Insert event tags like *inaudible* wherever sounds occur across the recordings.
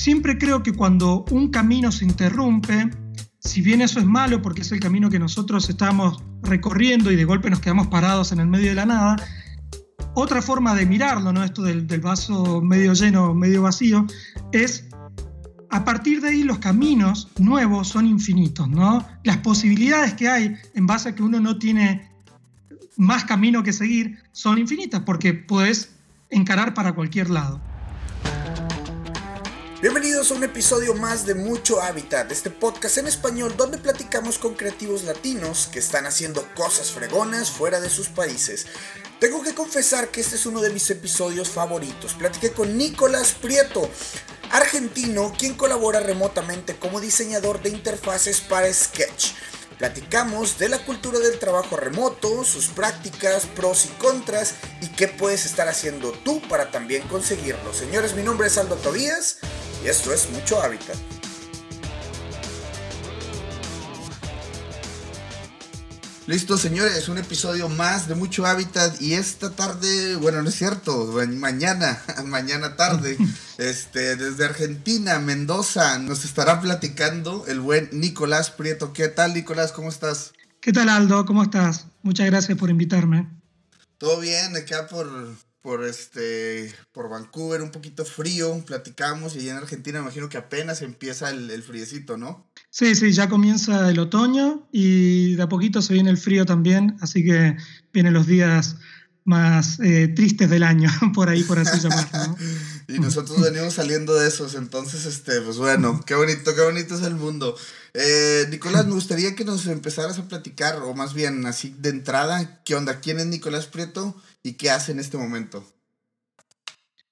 siempre creo que cuando un camino se interrumpe, si bien eso es malo porque es el camino que nosotros estamos recorriendo y de golpe nos quedamos parados en el medio de la nada, otra forma de mirarlo, ¿no? esto del, vaso medio lleno, medio vacío, es a partir de ahí los caminos nuevos son infinitos, ¿no? Las posibilidades que hay en base a que uno no tiene más camino que seguir son infinitas porque puedes encarar para cualquier lado. Bienvenidos a un episodio más de Mucho Hábitat, este podcast en español donde platicamos con creativos latinos que están haciendo cosas fregonas fuera de sus países. Tengo que confesar que este es uno de mis episodios favoritos. Platiqué con Nicolás Prieto, argentino, quien colabora remotamente como diseñador de interfaces para Sketch. Platicamos de la cultura del trabajo remoto, sus prácticas, pros y contras y qué puedes estar haciendo tú para también conseguirlo. Señores, mi nombre es Aldo Tobías y esto es Mucho Hábitat. Listo, señores, un episodio más de Mucho Hábitat y esta tarde, bueno, no es cierto, mañana, *laughs* mañana tarde, *laughs* este, desde Argentina, Mendoza, nos estará platicando el buen Nicolás Prieto. ¿Qué tal, Nicolás? ¿Cómo estás? ¿Qué tal, Aldo? ¿Cómo estás? Muchas gracias por invitarme. Todo bien, acá por, por este por Vancouver, un poquito frío, platicamos y en Argentina me imagino que apenas empieza el, el friecito, ¿no? Sí, sí, ya comienza el otoño y de a poquito se viene el frío también, así que vienen los días más eh, tristes del año, *laughs* por ahí, por así llamarlo. y nosotros venimos saliendo de esos, entonces, este, pues bueno, qué bonito, qué bonito es el mundo. Eh, Nicolás, me gustaría que nos empezaras a platicar, o más bien así de entrada, ¿qué onda? ¿Quién es Nicolás Prieto y qué hace en este momento?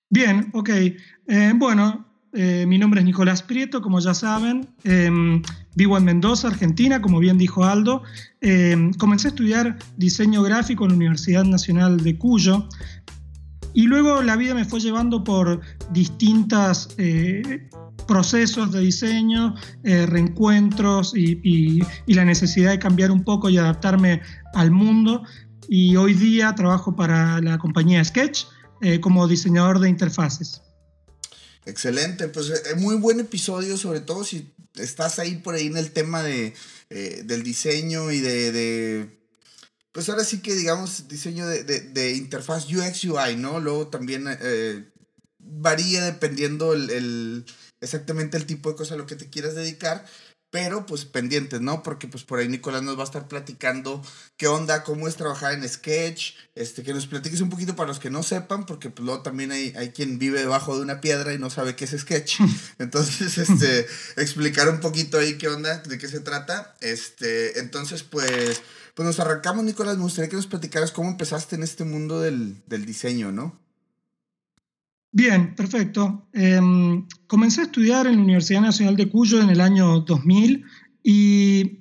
Bien, ok. Eh, bueno, eh, mi nombre es Nicolás Prieto, como ya saben. Em, vivo en Mendoza, Argentina, como bien dijo Aldo. Em, comencé a estudiar diseño gráfico en la Universidad Nacional de Cuyo. Y luego la vida me fue llevando por distintos eh, procesos de diseño, reencuentros y, la necesidad de cambiar un poco y adaptarme al mundo y hoy día trabajo para la compañía Sketch eh, como diseñador de interfaces. Excelente, pues es eh, muy buen episodio, sobre todo si estás ahí por ahí en el tema de, eh, del diseño y de, de, pues ahora sí que digamos diseño de, de, de interfaz UX UI, ¿no? Luego también varía dependiendo el, el, exactamente el tipo de cosa a lo que te quieras dedicar, pero pues pendientes, ¿no? Porque pues por ahí Nicolás nos va a estar platicando qué onda, cómo es trabajar en Sketch, este, que nos platiques un poquito para los que no sepan, porque pues luego también hay, hay quien vive debajo de una piedra y no sabe qué es Sketch. *laughs* Entonces, este, explicar un poquito ahí qué onda, de qué se trata. Este, entonces, pues, pues nos arrancamos, Nicolás, me gustaría que nos platicaras cómo empezaste en este mundo del, del diseño, ¿no? Bien, perfecto. Em, comencé a estudiar en la Universidad Nacional de Cuyo en el año 2000 y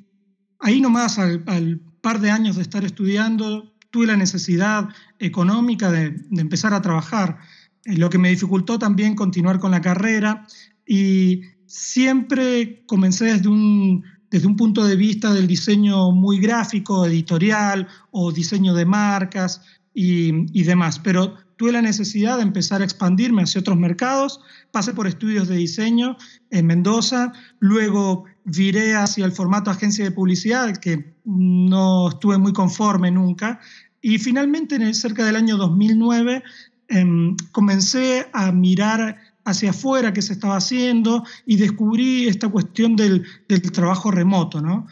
ahí nomás al, al par de años de estar estudiando tuve la necesidad económica de, empezar a trabajar, eh, lo que me dificultó también continuar con la carrera y siempre comencé desde un, desde un punto de vista del diseño muy gráfico, editorial o diseño de marcas y, y demás, pero tuve la necesidad de empezar a expandirme hacia otros mercados, pasé por estudios de diseño en Mendoza, luego viré hacia el formato agencia de publicidad, que no estuve muy conforme nunca, y finalmente en el, cerca del año 2009 eh, comencé a mirar hacia afuera qué se estaba haciendo y descubrí esta cuestión del, del trabajo remoto, ¿no?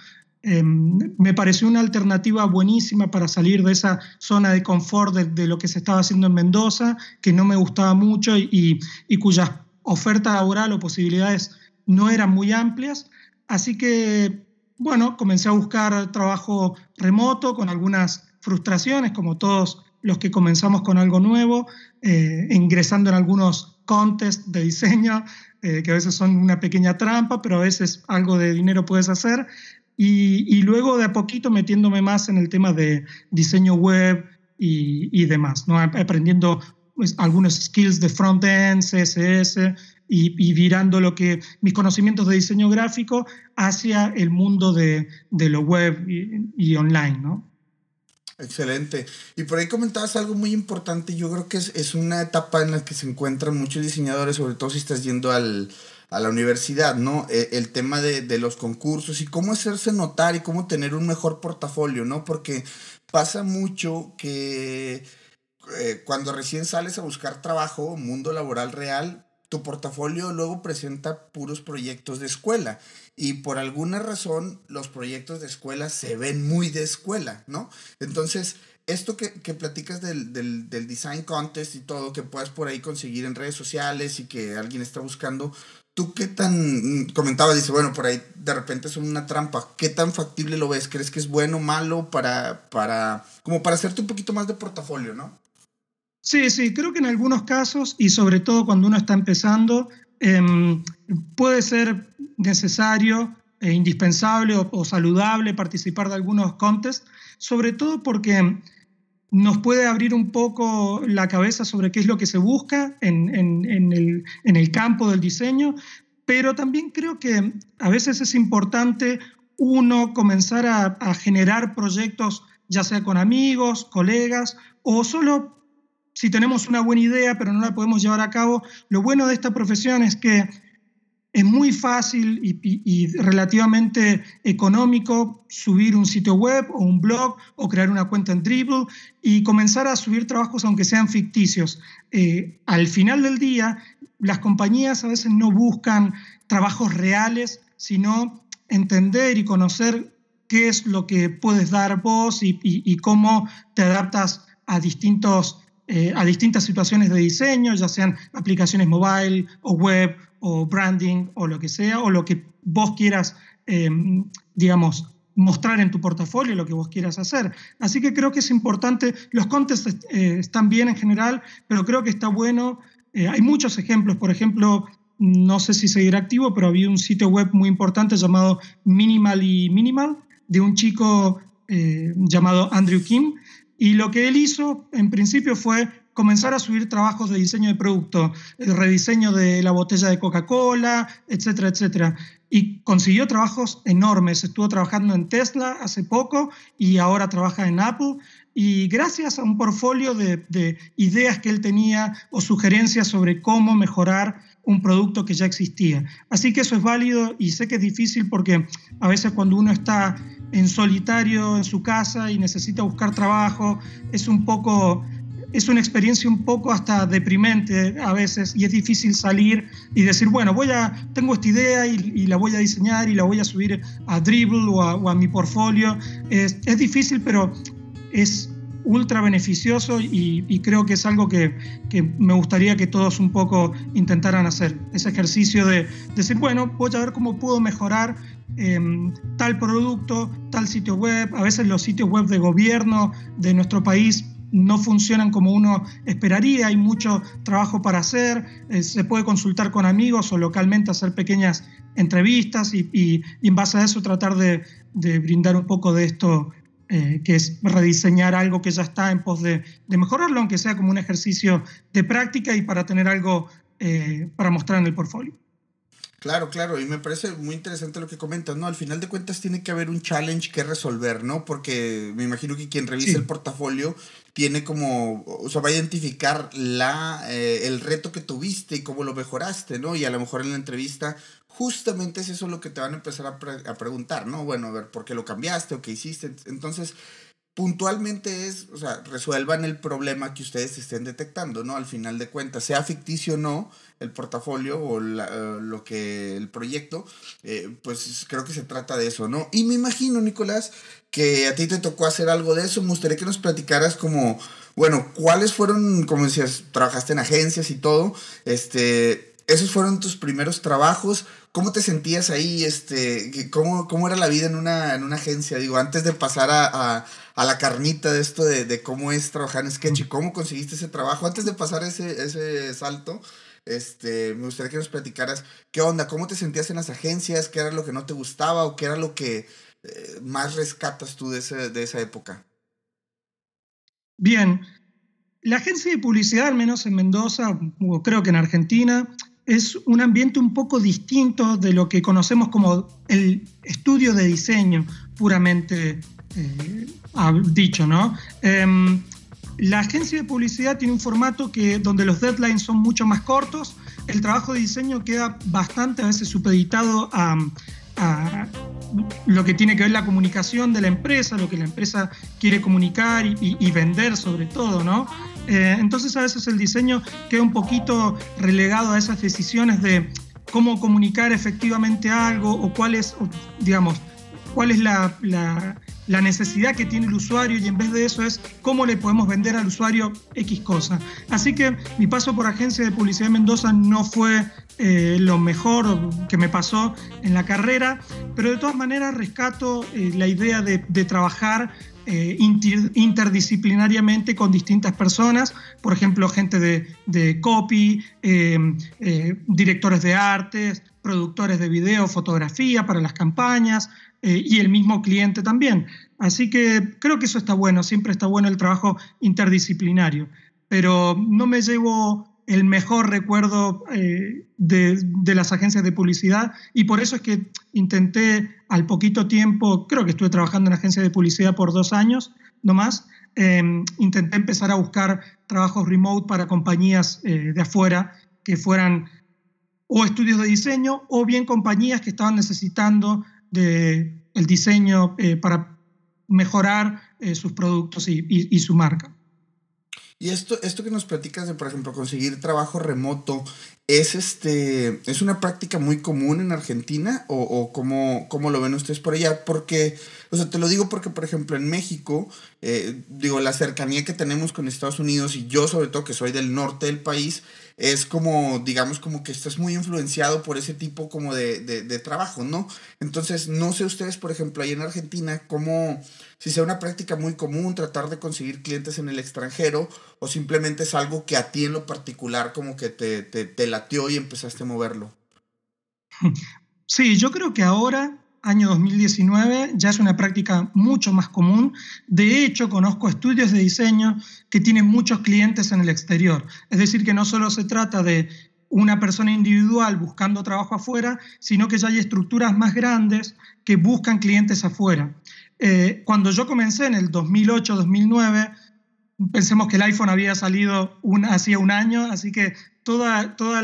Eh, me pareció una alternativa buenísima para salir de esa zona de confort de, lo que se estaba haciendo en Mendoza, que no me gustaba mucho y, y cuya oferta laboral o posibilidades no eran muy amplias. Así que, bueno, comencé a buscar trabajo remoto con algunas frustraciones, como todos los que comenzamos con algo nuevo, eh, ingresando en algunos contests de diseño, eh, que a veces son una pequeña trampa, pero a veces algo de dinero puedes hacer. Y, y, luego de a poquito metiéndome más en el tema de diseño web y, y demás, ¿no? aprendiendo pues, algunos skills de front-end, CSS y, y, virando lo que mis conocimientos de diseño gráfico hacia el mundo de, de lo web y, online. ¿no? Excelente. Y por ahí comentabas algo muy importante. Yo creo que es, es una etapa en la que se encuentran muchos diseñadores, sobre todo si estás yendo al, a la universidad, ¿no? E, el tema de, los concursos y cómo hacerse notar y cómo tener un mejor portafolio, ¿no? Porque pasa mucho que eh, cuando recién sales a buscar trabajo, mundo laboral real, tu portafolio luego presenta puros proyectos de escuela y por alguna razón los proyectos de escuela se ven muy de escuela, ¿no? Entonces, esto que, que platicas del, del, del, design contest y todo, que puedas por ahí conseguir en redes sociales y que alguien está buscando, ¿tú qué tan, comentaba, dice, bueno, por ahí de repente son una trampa, ¿qué tan factible lo ves? ¿Crees que es bueno, malo para, para, como para hacerte un poquito más de portafolio, ¿no? Sí, sí, creo que en algunos casos y sobre todo cuando uno está empezando, eh, puede ser necesario e indispensable o, o, saludable participar de algunos contests, sobre todo porque nos puede abrir un poco la cabeza sobre qué es lo que se busca en, el, campo del diseño, pero también creo que a veces es importante uno comenzar a generar proyectos, ya sea con amigos, colegas o solo si tenemos una buena idea pero no la podemos llevar a cabo, lo bueno de esta profesión es que es muy fácil y, y, y, relativamente económico subir un sitio web o un blog o crear una cuenta en Dribble y comenzar a subir trabajos aunque sean ficticios. Eh, al final del día, las compañías a veces no buscan trabajos reales, sino entender y conocer qué es lo que puedes dar vos y, y cómo te adaptas a distintos eh, a distintas situaciones de diseño, ya sean aplicaciones mobile o web o branding o lo que sea, o lo que vos quieras, eh, digamos, mostrar en tu portafolio, lo que vos quieras hacer. Así que creo que es importante, los contests eh, están bien en general, pero creo que está bueno, eh, hay muchos ejemplos, por ejemplo, no sé si seguirá activo, pero había un sitio web muy importante llamado Minimal y Minimal, de un chico llamado Andrew Kim, y lo que él hizo, en principio, fue comenzar a subir trabajos de diseño de producto, el rediseño de la botella de Coca-Cola, etcétera, etcétera. Y consiguió trabajos enormes. Estuvo trabajando en Tesla hace poco y ahora trabaja en Apple. Y gracias a un portfolio de, de ideas que él tenía o sugerencias sobre cómo mejorar un producto que ya existía. Así que eso es válido y sé que es difícil porque a veces cuando uno está en solitario en su casa y necesita buscar trabajo, es un poco es una experiencia un poco hasta deprimente a veces y es difícil salir y decir, bueno, voy a, tengo esta idea y, y la voy a diseñar y la voy a subir a Dribble o a, o a mi portfolio. Es, es, difícil, pero es ultra beneficioso y, y creo que es algo que, que, me gustaría que todos un poco intentaran hacer. Ese ejercicio de, de decir, bueno, voy a ver cómo puedo mejorar eh, tal producto, tal sitio web. A veces los sitios web de gobierno de nuestro país no funcionan como uno esperaría, hay mucho trabajo para hacer, eh, se puede consultar con amigos o localmente hacer pequeñas entrevistas y, y, y en base a eso tratar de, de, brindar un poco de esto eh, que es rediseñar algo que ya está en pos de, de, mejorarlo, aunque sea como un ejercicio de práctica y para tener algo eh, para mostrar en el portfolio. Claro, claro, y me parece muy interesante lo que comentas, ¿no? Al final de cuentas tiene que haber un challenge que resolver, ¿no? Porque me imagino que quien revisa sí. el portafolio tiene como, o sea, va a identificar la, eh, el reto que tuviste y cómo lo mejoraste, ¿no? Y a lo mejor en la entrevista justamente es eso lo que te van a empezar a, pre a preguntar, ¿no? Bueno, a ver, ¿por qué lo cambiaste o qué hiciste? Entonces, puntualmente es, o sea, resuelvan el problema que ustedes estén detectando, ¿no? Al final de cuentas, sea ficticio o no, el portafolio o uh, lo que el proyecto, eh, pues creo que se trata de eso, ¿no? Y me imagino, Nicolás, que a ti te tocó hacer algo de eso. Me gustaría que nos platicaras como, bueno, cuáles fueron, como decías, trabajaste en agencias y todo, este, esos fueron tus primeros trabajos. ¿Cómo te sentías ahí? Este, ¿cómo, ¿Cómo era la vida en una, en una agencia? Digo, antes de pasar a, a la carnita de esto de, de, cómo es trabajar en Sketch y cómo conseguiste ese trabajo, antes de pasar ese, ese salto, este, me gustaría que nos platicaras qué onda, cómo te sentías en las agencias, qué era lo que no te gustaba o qué era lo que eh, más rescatas tú de, ese, de esa época. Bien, la agencia de publicidad, al menos en Mendoza, o creo que en Argentina, es un ambiente un poco distinto de lo que conocemos como el estudio de diseño puramente eh, dicho, ¿no? Eh, la agencia de publicidad tiene un formato que, donde los deadlines son mucho más cortos, el trabajo de diseño queda bastante a veces supeditado a, lo que tiene que ver la comunicación de la empresa, lo que la empresa quiere comunicar y, vender sobre todo, ¿no? Eh, entonces a veces el diseño queda un poquito relegado a esas decisiones de cómo comunicar efectivamente algo o cuál es, digamos, cuál es la, la necesidad que tiene el usuario y en vez de eso es cómo le podemos vender al usuario X cosa. Así que mi paso por agencia de publicidad de Mendoza no fue eh, lo mejor que me pasó en la carrera, pero de todas maneras rescato eh, la idea de, trabajar eh, interdisciplinariamente con distintas personas, por ejemplo, gente de, de copy, directores de artes, productores de video, fotografía para las campañas, eh, y el mismo cliente también. Así que creo que eso está bueno, siempre está bueno el trabajo interdisciplinario, pero no me llevo el mejor recuerdo eh, de, las agencias de publicidad y por eso es que intenté al poquito tiempo, creo que estuve trabajando en agencias de publicidad por dos años no más, em, intenté empezar a buscar trabajos remote para compañías eh, de afuera que fueran o estudios de diseño o bien compañías que estaban necesitando de el diseño eh, para mejorar eh, sus productos y, su marca. Y esto, esto que nos platicas de, por ejemplo, conseguir trabajo remoto, ¿es, este, ¿es una práctica muy común en Argentina o, o cómo, cómo, lo ven ustedes por allá? Porque, o sea, te lo digo porque, por ejemplo, en México, eh, digo, la cercanía que tenemos con Estados Unidos y yo sobre todo que soy del norte del país, es como, digamos, como que estás muy influenciado por ese tipo como de, de, trabajo, ¿no? Entonces, no sé ustedes, por ejemplo, ahí en Argentina, cómo, si sea una práctica muy común tratar de conseguir clientes en el extranjero o simplemente es algo que a ti en lo particular como que te, te, te latió y empezaste a moverlo. Sí, yo creo que ahora año 2019 ya es una práctica mucho más común. De hecho, conozco estudios de diseño que tienen muchos clientes en el exterior. Es decir, que no solo se trata de una persona individual buscando trabajo afuera, sino que ya hay estructuras más grandes que buscan clientes afuera. Eh, cuando yo comencé en el 2008-2009, pensemos que el iPhone había salido hacía un año, así que todas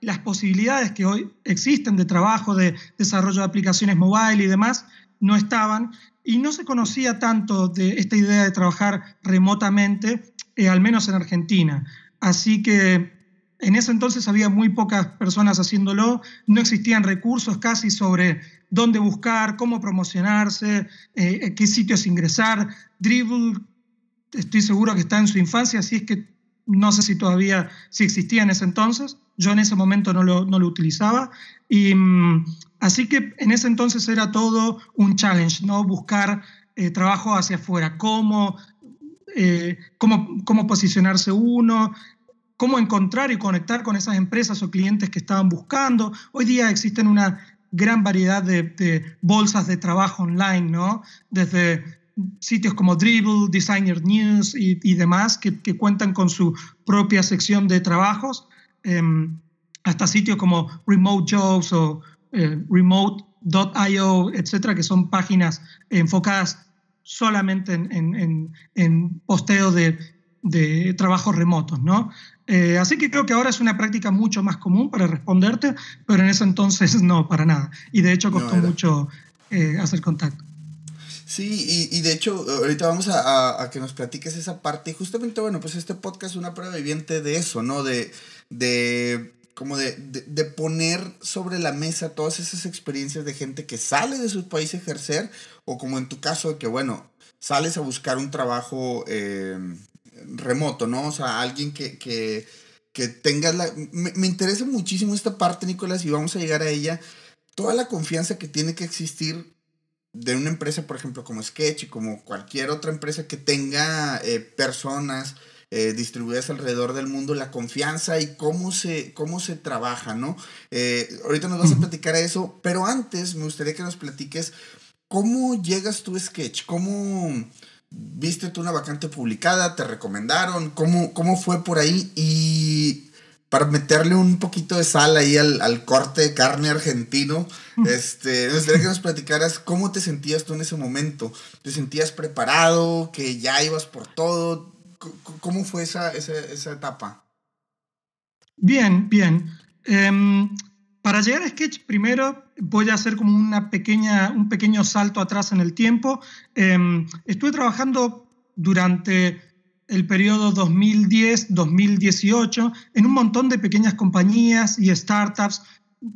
las posibilidades que hoy existen de trabajo, de desarrollo de aplicaciones mobile y demás, no estaban y no se conocía tanto de esta idea de trabajar remotamente, eh, al menos en Argentina. Así que en ese entonces había muy pocas personas haciéndolo, no existían recursos casi sobre dónde buscar, cómo promocionarse, eh, qué sitios ingresar. Dribble, estoy seguro que está en su infancia, así es que no sé si todavía, si existía en ese entonces, yo en ese momento no lo, no lo utilizaba. Y mm, así que en ese entonces era todo un challenge, ¿no? Buscar eh, trabajo hacia afuera, cómo, eh, cómo, cómo posicionarse uno, cómo encontrar y conectar con esas empresas o clientes que estaban buscando. Hoy día existen una gran variedad de, de bolsas de trabajo online, ¿no? Desde sitios como Dribble, Designer News y, demás que, cuentan con su propia sección de trabajos, em, hasta sitios como Remote Jobs o eh, Remote.io, etcétera, que son páginas enfocadas solamente en, posteo de, trabajos remotos, ¿no? Eh, así que creo que ahora es una práctica mucho más común para responderte, pero en ese entonces *laughs* no, para nada. Y de hecho costó mucho eh, hacer contacto. Sí, y, de hecho, ahorita vamos a, que nos platiques esa parte. Y justamente, bueno, pues este podcast es una prueba viviente de eso, ¿no? De, de como de, de, poner sobre la mesa todas esas experiencias de gente que sale de su país a ejercer, o como en tu caso, que, bueno, sales a buscar un trabajo eh, remoto, ¿no? O sea, alguien que, que, que tenga la... Me, me interesa muchísimo esta parte, Nicolás, y vamos a llegar a ella. Toda la confianza que tiene que existir de una empresa, por ejemplo, como Sketch y como cualquier otra empresa que tenga eh, personas eh, distribuidas alrededor del mundo, la confianza y cómo se, cómo se trabaja, ¿no? Eh, ahorita nos vas a platicar eso, pero antes me gustaría que nos platiques cómo llegas tú a Sketch, cómo viste tú una vacante publicada, te recomendaron, cómo, cómo fue por ahí y para meterle un poquito de sal ahí al, corte de carne argentino, este, me gustaría que nos platicaras cómo te sentías tú en ese momento. ¿Te sentías preparado? ¿Que ya ibas por todo? ¿Cómo fue esa, esa, etapa? Bien, bien. Em, para llegar a Sketch, primero voy a hacer como una pequeña, un pequeño salto atrás en el tiempo. Em, estuve trabajando durante el periodo 2010-2018 en un montón de pequeñas compañías y startups,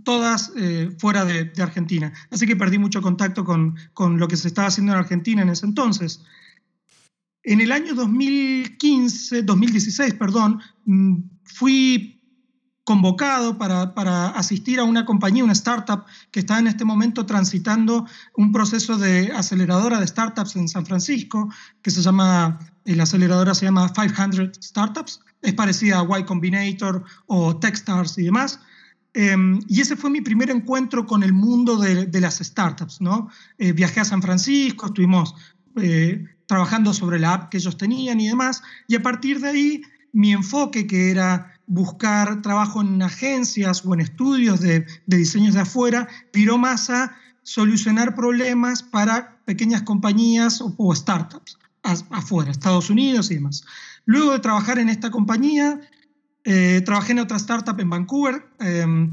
todas eh, fuera de, Argentina. Así que perdí mucho contacto con, con, lo que se estaba haciendo en Argentina en ese entonces. En el año 2015, 2016, perdón, mm, fui convocado para, para, asistir a una compañía, una startup que está en este momento transitando un proceso de aceleradora de startups en San Francisco, que se llama, la aceleradora se llama 500 Startups, es parecida a Y Combinator o Techstars y demás. Em, y ese fue mi primer encuentro con el mundo de, de las startups, ¿no? Eh, viajé a San Francisco, estuvimos eh, trabajando sobre la app que ellos tenían y demás, y a partir de ahí mi enfoque, que era buscar trabajo en agencias o en estudios de, diseños de afuera, viró más a solucionar problemas para pequeñas compañías o, startups afuera, Estados Unidos y demás. Luego de trabajar en esta compañía, eh, trabajé en otra startup en Vancouver, em,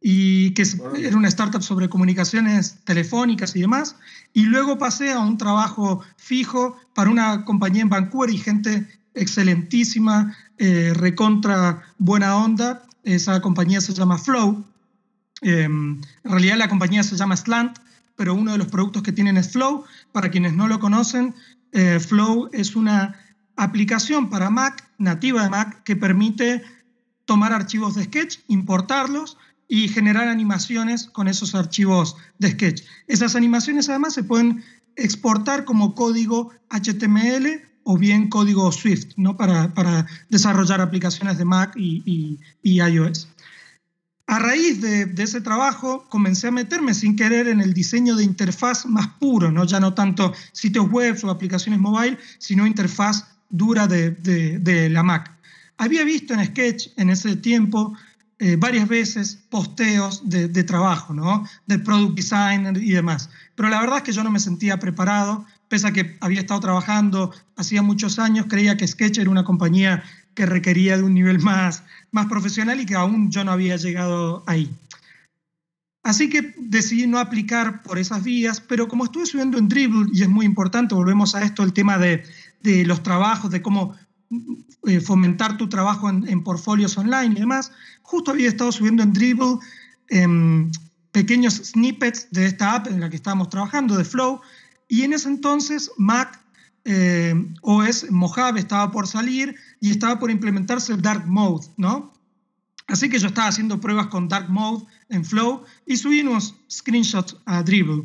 y que era una startup sobre comunicaciones telefónicas y demás, y luego pasé a un trabajo fijo para una compañía en Vancouver y gente excelentísima, eh, recontra buena onda. Esa compañía se llama Flow. Em, en realidad la compañía se llama Slant, pero uno de los productos que tienen es Flow. Para quienes no lo conocen, eh, Flow es una aplicación para Mac, nativa de Mac, que permite tomar archivos de Sketch, importarlos y generar animaciones con esos archivos de Sketch. Esas animaciones además se pueden exportar como código HTML o bien código Swift ¿no? para, para desarrollar aplicaciones de Mac y, y, iOS. A raíz de, de, ese trabajo comencé a meterme sin querer en el diseño de interfaz más puro, ¿no? ya no tanto sitios web o aplicaciones mobile, sino interfaz dura de, la Mac. Había visto en Sketch en ese tiempo eh, varias veces posteos de, de, trabajo, ¿no? de product design y demás, pero la verdad es que yo no me sentía preparado pese a que había estado trabajando hacía muchos años, creía que Sketch era una compañía que requería de un nivel más, más profesional y que aún yo no había llegado ahí. Así que decidí no aplicar por esas vías, pero como estuve subiendo en Dribble, y es muy importante, volvemos a esto, el tema de, de los trabajos, de cómo eh, fomentar tu trabajo en, en, portfolios online y demás, justo había estado subiendo en Dribble em, pequeños snippets de esta app en la que estábamos trabajando, de Flow, y en ese entonces Mac eh, OS Mojave estaba por salir y estaba por implementarse Dark Mode, ¿no? Así que yo estaba haciendo pruebas con Dark Mode en Flow y subí unos screenshots a Dribble.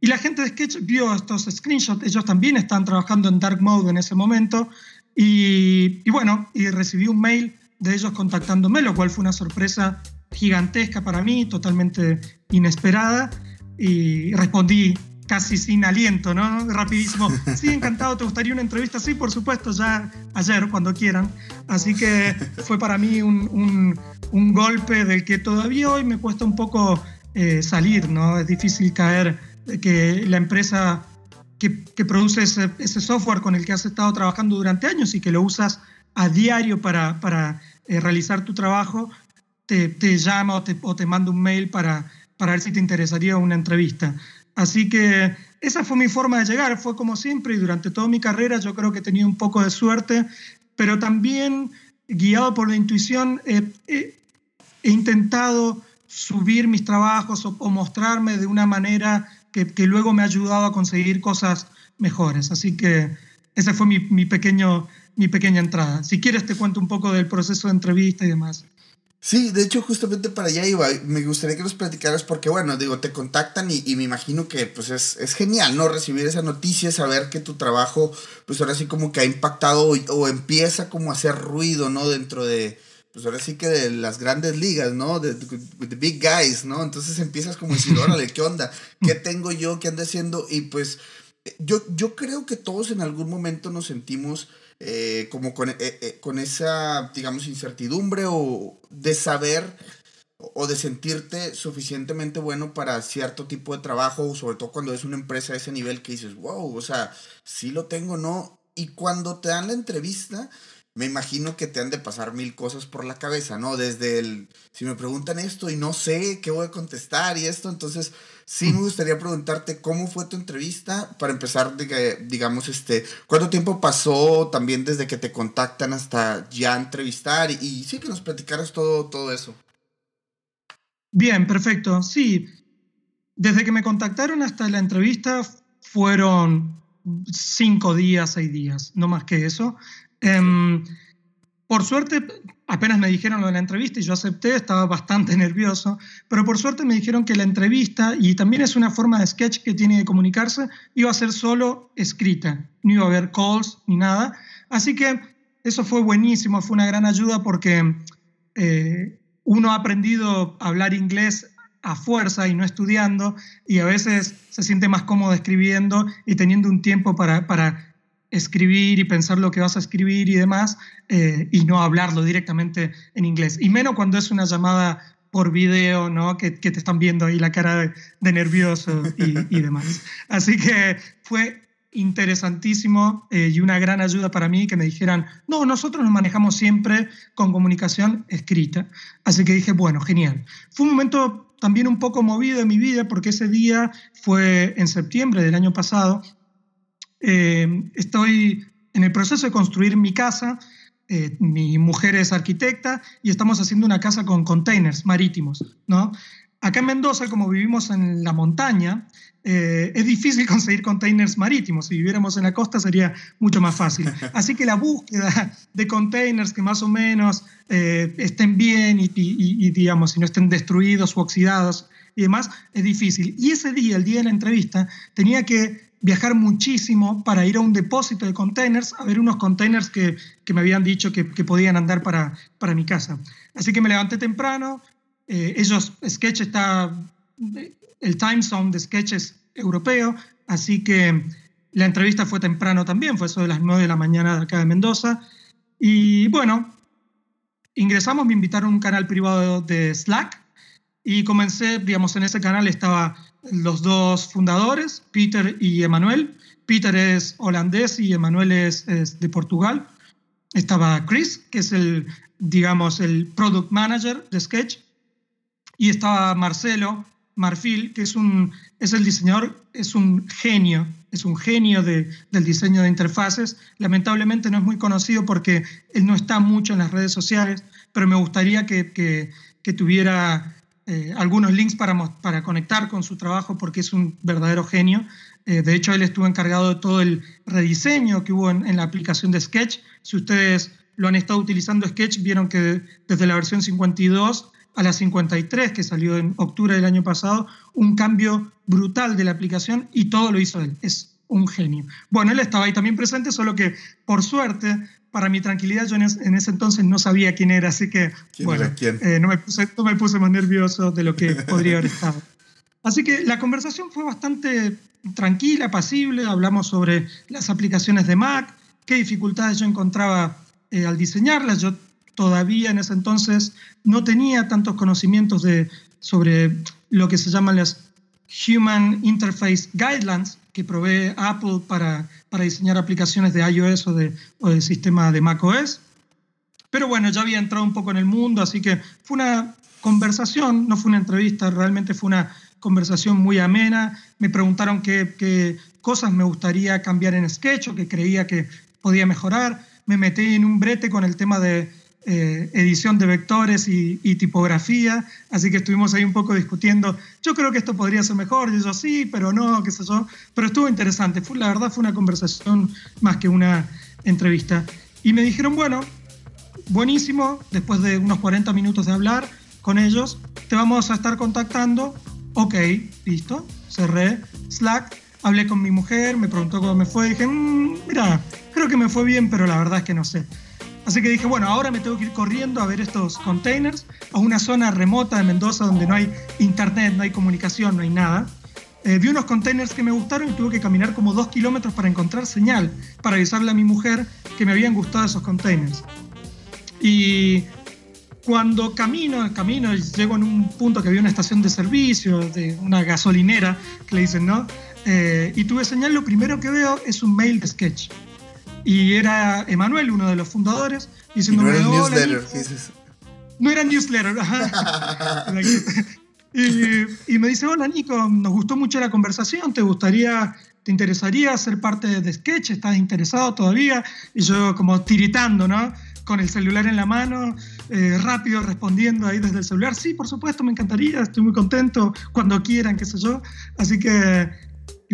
Y la gente de Sketch vio estos screenshots, ellos también están trabajando en Dark Mode en ese momento. Y, y bueno, y recibí un mail de ellos contactándome, lo cual fue una sorpresa gigantesca para mí, totalmente inesperada. Y respondí casi sin aliento, ¿no? Rapidísimo. Sí, encantado, ¿te gustaría una entrevista? Sí, por supuesto, ya ayer, cuando quieran. Así que fue para mí un, un, golpe del que todavía hoy me cuesta un poco eh, salir, ¿no? Es difícil caer, que la empresa que, que produce ese, ese, software con el que has estado trabajando durante años y que lo usas a diario para, para eh, realizar tu trabajo, te, te llama o te, o te manda un mail para, para ver si te interesaría una entrevista. Así que esa fue mi forma de llegar, fue como siempre y durante toda mi carrera yo creo que he tenido un poco de suerte, pero también guiado por la intuición he intentado subir mis trabajos o, mostrarme de una manera que, luego me ha ayudado a conseguir cosas mejores. Así que esa fue mi, pequeña entrada. Si quieres te cuento un poco del proceso de entrevista y demás. Sí, de hecho, justamente para allá iba. Me gustaría que nos platicaras porque, bueno, digo, te contactan y, y me imagino que pues es, es, genial, ¿no? Recibir esa noticia, saber que tu trabajo, pues ahora sí como que ha impactado o, empieza como a hacer ruido, ¿no? Dentro de, pues ahora sí que de las grandes ligas, ¿no? De, the big guys, ¿no? Entonces empiezas como a decir, *laughs* órale, ¿qué onda? ¿Qué tengo yo? ¿Qué ando haciendo? Y pues yo, yo creo que todos en algún momento nos sentimos eh, como con, eh, eh, con, esa, digamos, incertidumbre o de saber o de sentirte suficientemente bueno para cierto tipo de trabajo, sobre todo cuando es una empresa de ese nivel que dices, wow, o sea, sí lo tengo, ¿no? Y cuando te dan la entrevista, me imagino que te han de pasar mil cosas por la cabeza, ¿no? Desde el, si me preguntan esto y no sé qué voy a contestar y esto, entonces sí me gustaría preguntarte cómo fue tu entrevista para empezar, digamos, este, cuánto tiempo pasó también desde que te contactan hasta ya entrevistar y, sí que nos platicaras todo, todo eso. Bien, perfecto. Sí, desde que me contactaron hasta la entrevista fueron cinco días, seis días, no más que eso. Em, por suerte, apenas me dijeron lo de la entrevista y yo acepté, estaba bastante *laughs* nervioso, pero por suerte me dijeron que la entrevista, y también es una forma de sketch que tiene de comunicarse, iba a ser solo escrita, no iba a haber calls ni nada. Así que eso fue buenísimo, fue una gran ayuda porque eh, uno ha aprendido a hablar inglés a fuerza y no estudiando, y a veces se siente más cómodo escribiendo y teniendo un tiempo para, para escribir y pensar lo que vas a escribir y demás, eh, y no hablarlo directamente en inglés. Y menos cuando es una llamada por video, ¿no? Que, te están viendo ahí la cara de, nervioso y, demás. Así que fue interesantísimo eh, y una gran ayuda para mí que me dijeran, no, nosotros nos manejamos siempre con comunicación escrita. Así que dije, bueno, genial. Fue un momento también un poco movido en mi vida porque ese día fue en septiembre del año pasado eh, estoy en el proceso de construir mi casa. Eh, mi mujer es arquitecta y estamos haciendo una casa con containers marítimos. ¿no? Acá en Mendoza, como vivimos en la montaña, eh, es difícil *laughs* conseguir containers marítimos. Si viviéramos en la costa sería mucho más fácil. *laughs* Así que la búsqueda de containers que más o menos estén bien y, y, digamos, si no estén destruidos o oxidados y demás, es difícil. Y ese día, el día de la entrevista, tenía que viajar muchísimo para ir a un depósito de containers, a ver unos containers que, que me habían dicho que, que, podían andar para, para mi casa. Así que me levanté temprano, eh, ellos, Sketch está, el time zone de Sketch es europeo, así que la entrevista fue temprano también, fue eso de las 9 de la mañana de acá de Mendoza. Y bueno, ingresamos, me invitaron a un canal privado de Slack y comencé, digamos, en ese canal estaba los dos fundadores, Peter y Emanuel. Peter es holandés y Emanuel es, de Portugal. Estaba Chris, que es el, digamos, el product manager de Sketch. Y estaba Marcelo Marfil, que es, un, es el diseñador, es un genio, es un genio de, del diseño de interfaces. Lamentablemente no es muy conocido porque él no está mucho en las redes sociales, pero me gustaría que, que, que tuviera eh, algunos links para, para conectar con su trabajo porque es un verdadero genio. Eh, de hecho, él estuvo encargado de todo el rediseño que hubo en, la aplicación de Sketch. Si ustedes lo han estado utilizando Sketch, vieron que desde la versión 52 a la 53, que salió en octubre del año pasado, un cambio brutal de la aplicación y todo lo hizo él. Es un genio. Bueno, él estaba ahí también presente, solo que por suerte para mi tranquilidad, yo en, ese entonces no sabía quién era, así que bueno, eh, no, me puse, no me puse más nervioso de lo que *laughs* podría haber estado. Así que la conversación fue bastante tranquila, pasible, hablamos sobre las aplicaciones de Mac, qué dificultades yo encontraba eh, al diseñarlas. Yo todavía en ese entonces no tenía tantos conocimientos de, sobre lo que se llaman las Human Interface Guidelines, que provee Apple para, para diseñar aplicaciones de iOS o de, o sistema de macOS. Pero bueno, ya había entrado un poco en el mundo, así que fue una conversación, no fue una entrevista, realmente fue una conversación muy amena. Me preguntaron qué, qué cosas me gustaría cambiar en Sketch o que creía que podía mejorar. Me metí en un brete con el tema de eh, edición de vectores y, tipografía, así que estuvimos ahí un poco discutiendo. Yo creo que esto podría ser mejor, y yo sí, pero no, qué sé yo. Pero estuvo interesante, fue, la verdad fue una conversación más que una entrevista. Y me dijeron, bueno, buenísimo, después de unos 40 minutos de hablar con ellos, te vamos a estar contactando. Ok, listo, cerré Slack, hablé con mi mujer, me preguntó cómo me fue, dije, mm, mira, creo que me fue bien, pero la verdad es que no sé. Así que dije, bueno, ahora me tengo que ir corriendo a ver estos containers a una zona remota de Mendoza donde no hay internet, no hay comunicación, no hay nada. Eh, vi unos containers que me gustaron y tuve que caminar como dos kilómetros para encontrar señal, para avisarle a mi mujer que me habían gustado esos containers. Y cuando camino, camino, llego en un punto que había una estación de servicio, de una gasolinera, que le dicen, ¿no? Eh, y tuve señal, lo primero que veo es un mail de sketch y era Emanuel, uno de los fundadores, diciendo no era newsletter, No era newsletter, y, me dice, hola Nico, nos gustó mucho la conversación, ¿te gustaría, te interesaría ser parte de Sketch? ¿Estás interesado todavía? Y yo como tiritando, ¿no? Con el celular en la mano, eh, rápido respondiendo ahí desde el celular, sí, por supuesto, me encantaría, estoy muy contento, cuando quieran, qué sé yo. Así que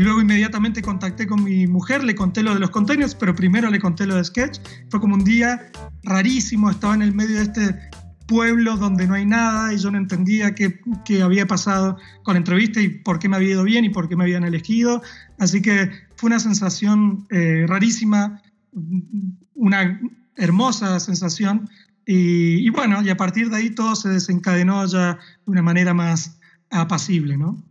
luego inmediatamente contacté con mi mujer, le conté lo de los containers, pero primero le conté lo de Sketch. Fue como un día rarísimo, estaba en el medio de este pueblo donde no hay nada y yo no entendía qué, qué, había pasado con la entrevista y por qué me había ido bien y por qué me habían elegido. Así que fue una sensación eh, rarísima, una hermosa sensación. Y, y, bueno, y a partir de ahí todo se desencadenó ya de una manera más apacible, ¿no?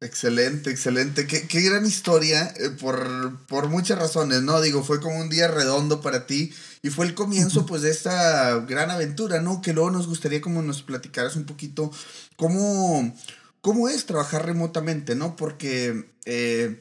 Excelente, excelente. Qué, qué gran historia eh, por, por, muchas razones, ¿no? Digo, fue como un día redondo para ti y fue el comienzo pues de esta gran aventura, ¿no? Que luego nos gustaría como nos platicaras un poquito cómo, cómo es trabajar remotamente, ¿no? Porque eh,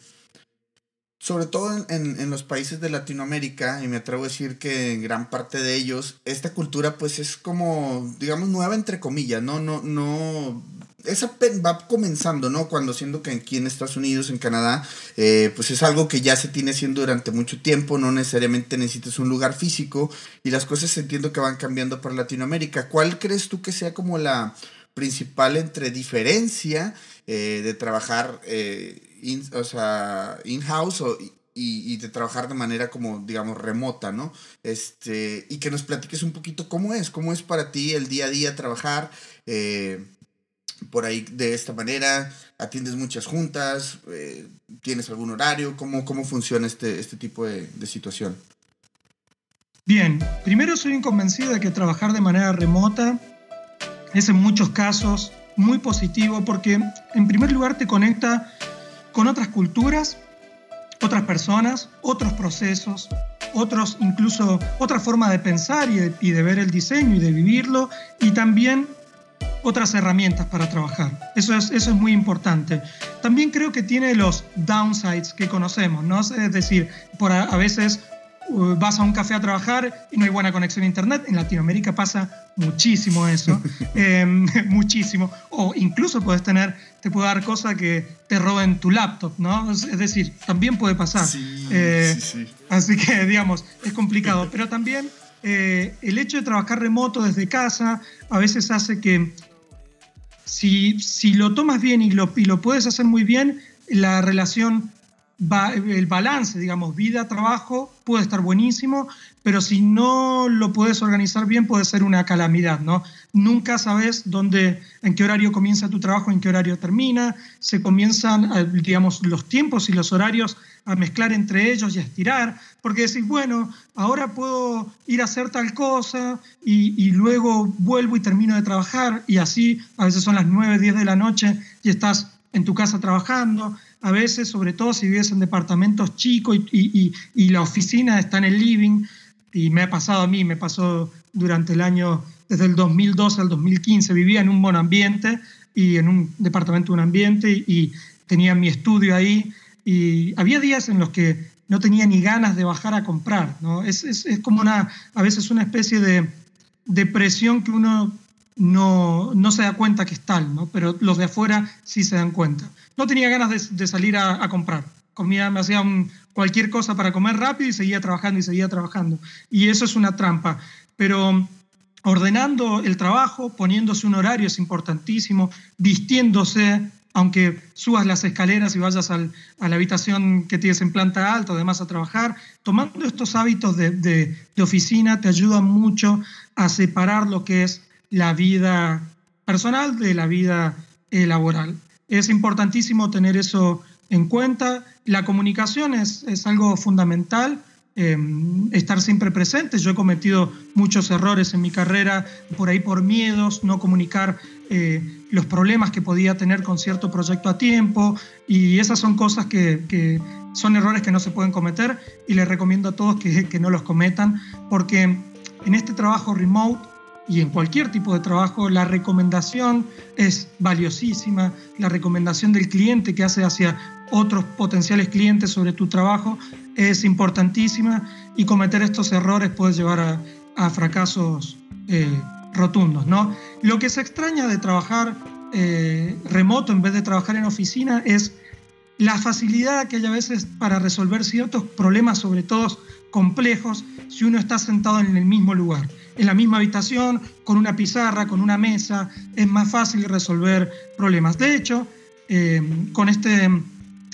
sobre todo en, en, en, los países de Latinoamérica, y me atrevo a decir que en gran parte de ellos, esta cultura pues es como, digamos, nueva entre comillas, ¿no? No, no esa va comenzando, ¿no? Cuando siendo que aquí en Estados Unidos, en Canadá, eh, pues es algo que ya se tiene haciendo durante mucho tiempo, no necesariamente necesitas un lugar físico y las cosas entiendo que van cambiando para Latinoamérica. ¿Cuál crees tú que sea como la principal entre diferencia eh, de trabajar eh, o sea, in-house y, y, de trabajar de manera como, digamos, remota, ¿no? Este, y que nos platiques un poquito cómo es, cómo es para ti el día a día trabajar. Eh, por ahí de esta manera? ¿Atiendes muchas juntas? ¿Tienes algún horario? ¿Cómo, cómo funciona este, este tipo de, de, situación? Bien, primero soy convencido de que trabajar de manera remota es en muchos casos muy positivo porque en primer lugar te conecta con otras culturas, otras personas, otros procesos, otros incluso otra forma de pensar y de, ver el diseño y de vivirlo y también otras herramientas para trabajar. Eso es, eso es muy importante. También creo que tiene los downsides que conocemos, ¿no? Es decir, por a, veces vas a un café a trabajar y no hay buena conexión a internet. En Latinoamérica pasa muchísimo eso, *laughs* em, *laughs* muchísimo. O incluso puedes tener, te puede dar cosa que te roben tu laptop, ¿no? Es, decir, también puede pasar. Sí, eh, sí, sí. Así que, *laughs* digamos, es complicado. Pero también eh, el hecho de trabajar remoto desde casa a veces hace que si, si lo tomas bien y lo, y lo puedes hacer muy bien, la relación, el balance, digamos, vida-trabajo puede estar buenísimo, pero si no lo puedes organizar bien puede ser una calamidad, ¿no? Nunca sabes dónde, en qué horario comienza tu trabajo, en qué horario termina, se comienzan, eh, digamos, los tiempos y los horarios a mezclar entre ellos y a estirar, porque decís, bueno, ahora puedo ir a hacer tal cosa y, y, luego vuelvo y termino de trabajar y así a veces son las 9, 10 de la noche y estás en tu casa trabajando, a veces, sobre todo si vives en departamentos chicos y, y, y, la oficina está en el living, y me ha pasado a mí, me pasó durante el año, desde el 2012 al 2015, vivía en un buen ambiente y en un departamento de un ambiente y tenía mi estudio ahí y había días en los que no tenía ni ganas de bajar a comprar, ¿no? Es, es, es como una, a veces una especie de depresión que uno no, no, se da cuenta que es tal, ¿no? Pero los de afuera sí se dan cuenta. No tenía ganas de, salir a, comprar. Comía, me hacía un, cualquier cosa para comer rápido y seguía trabajando y seguía trabajando. Y eso es una trampa. Pero ordenando el trabajo, poniéndose un horario es importantísimo, vistiéndose, aunque subas las escaleras y vayas a la habitación que tienes en planta alta, además a trabajar, tomando estos hábitos de, de, oficina te ayuda mucho a separar lo que es la vida personal de la vida eh, laboral. Es importantísimo tener eso en cuenta. La comunicación es, es algo fundamental eh, estar siempre presente. Yo he cometido muchos errores en mi carrera, por ahí por miedos, no comunicar eh, los problemas que podía tener con cierto proyecto a tiempo, y esas son cosas que, que son errores que no se pueden cometer y les recomiendo a todos que, que no los cometan, porque en este trabajo remote y en cualquier tipo de trabajo, la recomendación es valiosísima, la recomendación del cliente que hace hacia otros potenciales clientes sobre tu trabajo es importantísima y cometer estos errores puede llevar a, fracasos eh, rotundos. ¿no? Lo que se extraña de trabajar eh, remoto en vez de trabajar en oficina es la facilidad que hay a veces para resolver ciertos problemas, sobre todo complejos, si uno está sentado en el mismo lugar, en la misma habitación, con una pizarra, con una mesa, es más fácil resolver problemas. De hecho, eh, con este,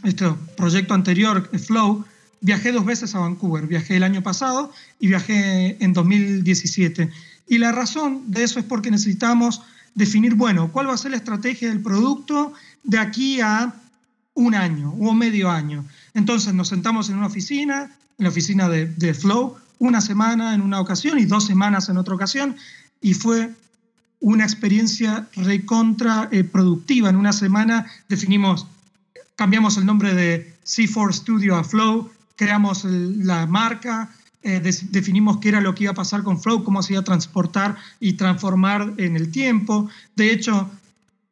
este proyecto anterior, Flow, viajé dos veces a Vancouver. Viajé el año pasado y viajé en 2017. Y la razón de eso es porque necesitamos definir, bueno, cuál va a ser la estrategia del producto de aquí a un año o medio año. Entonces nos sentamos en una oficina, en la oficina de, Flow, una semana en una ocasión y dos semanas en otra ocasión, y fue una experiencia recontra eh, productiva. En una semana definimos, cambiamos el nombre de C4 Studio a Flow, creamos la marca, eh, definimos qué era lo que iba a pasar con Flow, cómo se iba a transportar y transformar en el tiempo. De hecho,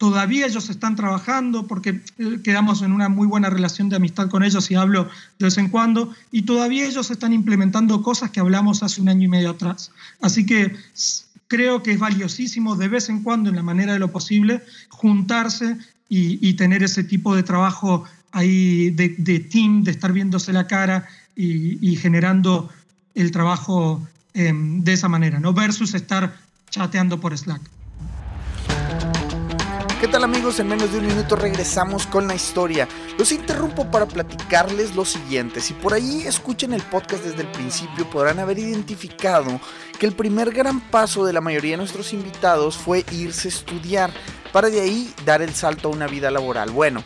todavía ellos están trabajando porque eh, quedamos en una muy buena relación de amistad con ellos y hablo de vez en cuando, y todavía ellos están implementando cosas que hablamos hace un año y medio atrás. Así que creo que es valiosísimo de vez en cuando, en la manera de lo posible, juntarse y, tener ese tipo de trabajo ahí de, team, de estar viéndose la cara y, generando el trabajo em, de esa manera, ¿no? Versus estar chateando por Slack. ¿Qué tal amigos? En menos de un minuto regresamos con la historia. Los interrumpo para platicarles lo siguiente. Si por ahí escuchan el podcast desde el principio podrán haber identificado que el primer gran paso de la mayoría de nuestros invitados fue irse a estudiar para de ahí dar el salto a una vida laboral. Bueno,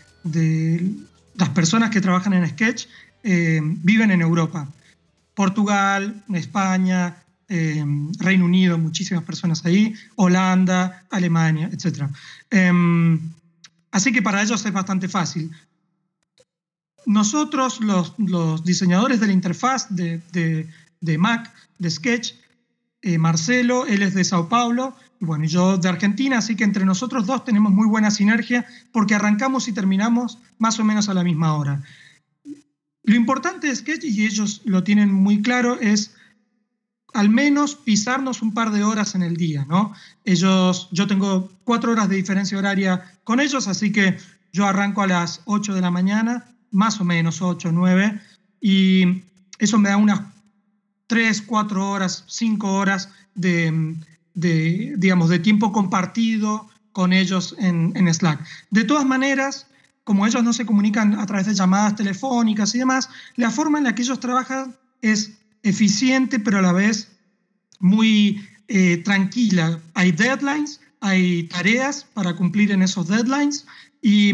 las personas que trabajan en Sketch eh, viven en Europa. Portugal, España, eh, Reino Unido, muchísimas personas ahí, Holanda, Alemania, etc. Em, así que para ellos es bastante fácil. Nosotros, los, diseñadores de la interfaz de, de Mac, de Sketch, eh, Marcelo, él es de Sao Paulo, y bueno, yo de Argentina, así que entre nosotros dos tenemos muy buena sinergia porque arrancamos y terminamos más o menos a la misma hora. Lo importante es que, y ellos lo tienen muy claro, es al menos pisarnos un par de horas en el día, ¿no? Ellos, yo tengo cuatro horas de diferencia horaria con ellos, así que yo arranco a las 8 de la mañana, más o menos 8, 9, y eso me da unas tres, cuatro horas, cinco horas de, digamos, de tiempo compartido con ellos en, Slack. De todas maneras, como ellos no se comunican a través de llamadas telefónicas y demás, la forma en la que ellos trabajan es eficiente, pero a la vez muy eh, tranquila. Hay deadlines, hay tareas para cumplir en esos deadlines y,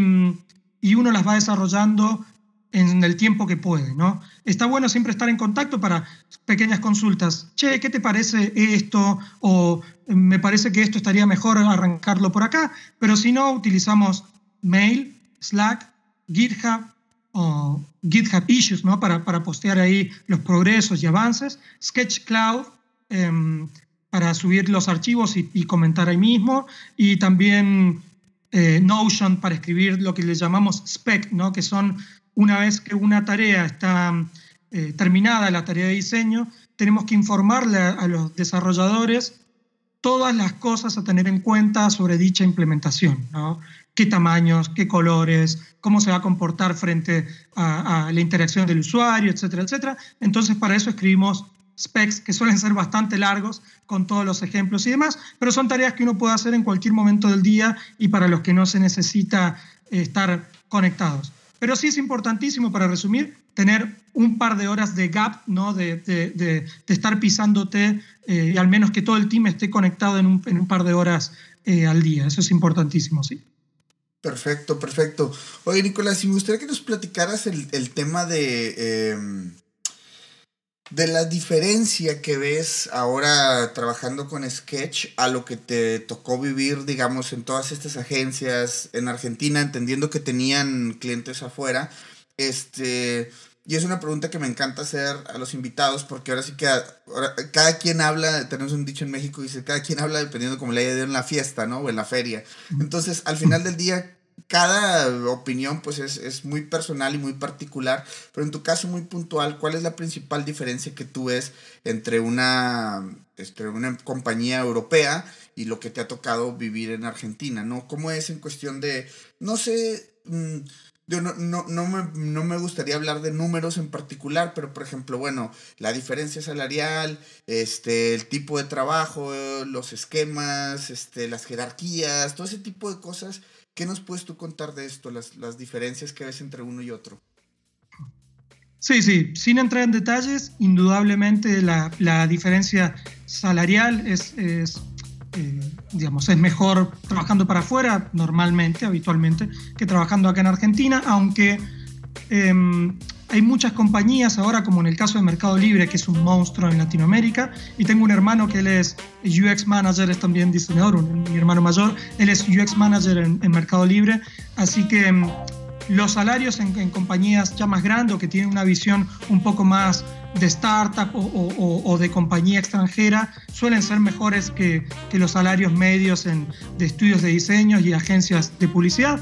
y uno las va desarrollando en el tiempo que puede, ¿no? Está bueno siempre estar en contacto para pequeñas consultas. Che, ¿qué te parece esto? O me parece que esto estaría mejor arrancarlo por acá, pero si no, utilizamos mail, Slack, GitHub o GitHub Issues, ¿no? Para, para postear ahí los progresos y avances. Sketch Cloud em, para subir los archivos y, comentar ahí mismo. Y también eh, Notion para escribir lo que le llamamos spec, ¿no? Que son una vez que una tarea está eh, terminada, la tarea de diseño, tenemos que informarle a, los desarrolladores todas las cosas a tener en cuenta sobre dicha implementación, ¿no? qué tamaños, qué colores, cómo se va a comportar frente a, la interacción del usuario, etcétera, etcétera. Entonces, para eso escribimos specs que suelen ser bastante largos con todos los ejemplos y demás, pero son tareas que uno puede hacer en cualquier momento del día y para los que no se necesita eh, estar conectados. Pero sí es importantísimo, para resumir, tener un par de horas de gap, ¿no? de, de, estar pisándote, eh, y al menos que todo el team esté conectado en un, en un par de horas eh, al día. Eso es importantísimo, sí. Perfecto, perfecto. Oye, Nicolás, si me gustaría que nos platicaras el, el tema de, em, de la diferencia que ves ahora trabajando con Sketch a lo que te tocó vivir, digamos, en todas estas agencias en Argentina, entendiendo que tenían clientes afuera. Este, y es una pregunta que me encanta hacer a los invitados porque ahora sí que cada quien habla, tenemos un dicho en México, dice, cada quien habla dependiendo como le haya ido en la fiesta, ¿no? O en la feria. Entonces, al final del día, cada opinión pues es, muy personal y muy particular, pero en tu caso muy puntual, ¿cuál es la principal diferencia que tú ves entre una, entre una compañía europea y lo que te ha tocado vivir en Argentina? ¿no? ¿Cómo es en cuestión de, no sé, mm, yo no, no, no, me, no me gustaría hablar de números en particular, pero por ejemplo, bueno, la diferencia salarial, este, el tipo de trabajo, los esquemas, este, las jerarquías, todo ese tipo de cosas ¿Qué nos puedes tú contar de esto, las, las diferencias que ves entre uno y otro? Sí, sí, sin entrar en detalles, indudablemente la, la diferencia salarial es, es eh, digamos, es mejor trabajando para afuera, normalmente, habitualmente, que trabajando acá en Argentina, aunque em, hay muchas compañías ahora, como en el caso de Mercado Libre, que es un monstruo en Latinoamérica, y tengo un hermano que él es UX Manager, es también diseñador, mi hermano mayor, él es UX Manager en, Mercado Libre, así que mm, los salarios en, compañías ya más grandes o que tienen una visión un poco más de startup o, de compañía extranjera suelen ser mejores que, que los salarios medios en, de estudios de diseño y agencias de publicidad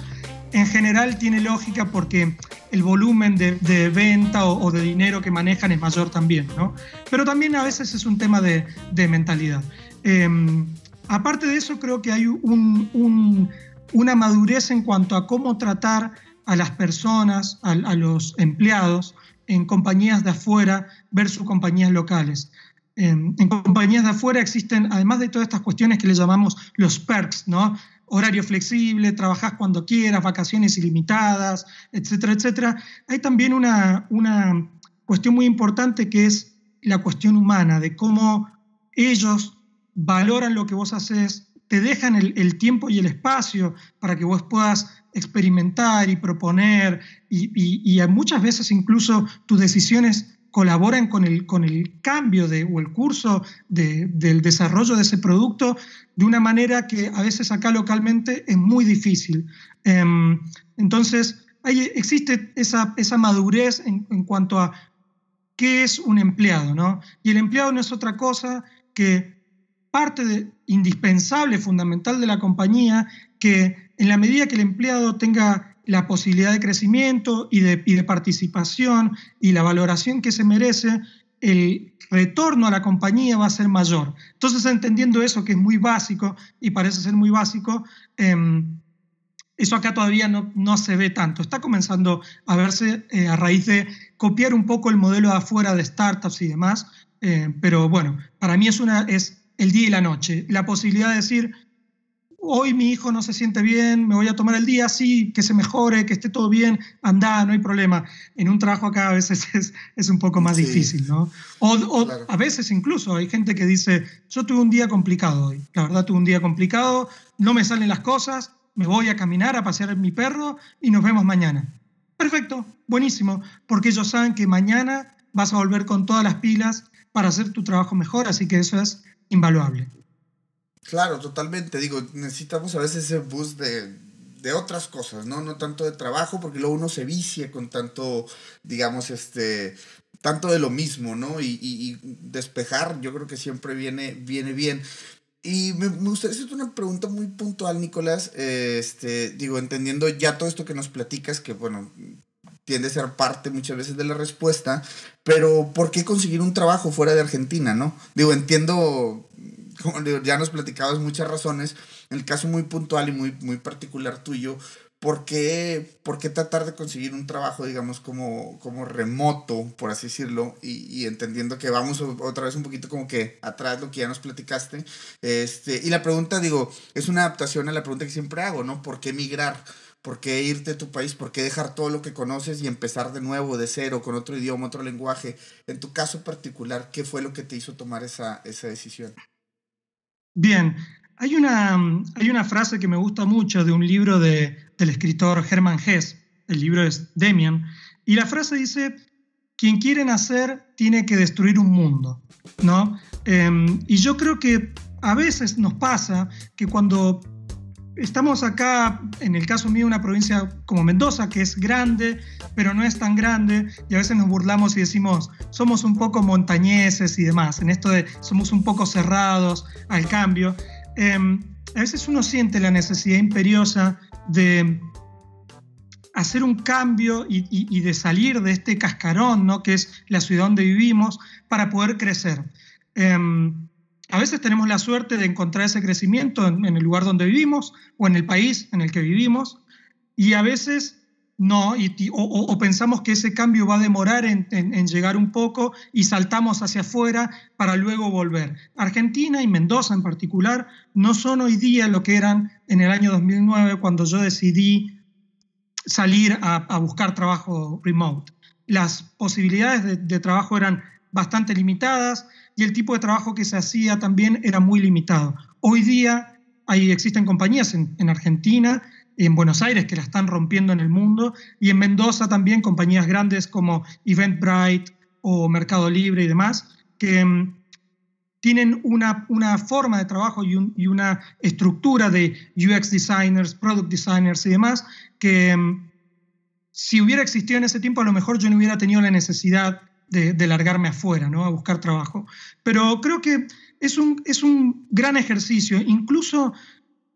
en general tiene lógica porque el volumen de, venta o, de dinero que manejan es mayor también, ¿no? Pero también a veces es un tema de, mentalidad. Em, aparte de eso, creo que hay una madurez en cuanto a cómo tratar a las personas, a, los empleados en compañías de afuera versus compañías locales. En, en, compañías de afuera existen, además de todas estas cuestiones que le llamamos los perks, ¿no? Horario flexible, trabajás cuando quieras, vacaciones ilimitadas, etcétera, etcétera. Hay también una, una cuestión muy importante que es la cuestión humana, de cómo ellos valoran lo que vos haces, te dejan el, tiempo y el espacio para que vos puedas experimentar y proponer y, muchas veces incluso tus decisiones colaboran con el, con el cambio de, o el curso del desarrollo de ese producto de una manera que a veces acá localmente es muy difícil. Em, entonces, hay, existe esa, esa madurez en, en, cuanto a qué es un empleado, ¿no? Y el empleado no es otra cosa que parte de, indispensable, fundamental de la compañía, que en la medida que el empleado tenga la posibilidad de crecimiento y de, de participación y la valoración que se merece, el retorno a la compañía va a ser mayor. Entonces, entendiendo eso, que es muy básico y parece ser muy básico, em, eso acá todavía no, no, se ve tanto. Está comenzando a verse eh, a raíz de copiar un poco el modelo de afuera de startups y demás, eh, pero bueno, para mí es, una, es el día y la noche. La posibilidad de decir, hoy mi hijo no se siente bien, me voy a tomar el día, sí, que se mejore, que esté todo bien, anda, no hay problema. En un trabajo acá a veces *laughs* es, es un poco más difícil, ¿no? O, a veces incluso hay gente que dice, yo tuve un día complicado hoy, la verdad tuve un día complicado, no me salen las cosas, me voy a caminar, a pasear mi perro y nos vemos mañana. Perfecto, buenísimo, porque ellos saben que mañana vas a volver con todas las pilas para hacer tu trabajo mejor, así que eso es invaluable. Claro, totalmente. Digo, necesitamos a veces ese boost de, de otras cosas, ¿no? No tanto de trabajo, porque luego uno se vicia con tanto, digamos, este, tanto de lo mismo, ¿no? Y, y, despejar, yo creo que siempre viene, viene bien. Y me, me gustaría hacerte una pregunta muy puntual, Nicolás. este, digo, entendiendo ya todo esto que nos platicas, que bueno, tiende a ser parte muchas veces de la respuesta, pero ¿por qué conseguir un trabajo fuera de Argentina, no? Digo, entiendo como ya nos platicabas muchas razones, en el caso muy puntual y muy, muy particular tuyo, ¿por qué, ¿por qué tratar de conseguir un trabajo, digamos, como, como remoto, por así decirlo, y, y, entendiendo que vamos otra vez un poquito como que atrás lo que ya nos platicaste? Este, y la pregunta, digo, es una adaptación a la pregunta que siempre hago, ¿no? ¿Por qué emigrar? ¿Por qué irte a tu país? ¿Por qué dejar todo lo que conoces y empezar de nuevo, de cero, con otro idioma, otro lenguaje? En tu caso particular, ¿qué fue lo que te hizo tomar esa, esa decisión? Bien, hay una, hay una frase que me gusta mucho de un libro de, del escritor Hermann Hesse, el libro es Demian, y la frase dice, quien quiere nacer tiene que destruir un mundo, ¿no? Em, y yo creo que a veces nos pasa que cuando estamos acá, en el caso mío, una provincia como Mendoza, que es grande, pero no es tan grande, y a veces nos burlamos y decimos, somos un poco montañeses y demás, en esto de somos un poco cerrados al cambio. Em, a veces uno siente la necesidad imperiosa de hacer un cambio y, de salir de este cascarón, ¿no? que es la ciudad donde vivimos, para poder crecer. Em, a veces tenemos la suerte de encontrar ese crecimiento en, el lugar donde vivimos o en el país en el que vivimos, y a veces no, y, o, pensamos que ese cambio va a demorar en, llegar un poco y saltamos hacia afuera para luego volver. Argentina y Mendoza en particular no son hoy día lo que eran en el año 2009 cuando yo decidí salir a, buscar trabajo remote. Las posibilidades de, de trabajo eran bastante limitadas y el tipo de trabajo que se hacía también era muy limitado. Hoy día hay, existen compañías en, en Argentina en Buenos Aires que la están rompiendo en el mundo y en Mendoza también compañías grandes como Eventbrite o Mercado Libre y demás que mm, tienen una, una, forma de trabajo y, una estructura de UX designers, product designers y demás que mm, si hubiera existido en ese tiempo a lo mejor yo no hubiera tenido la necesidad de, de largarme afuera, ¿no? a buscar trabajo. Pero creo que es un, es un gran ejercicio, incluso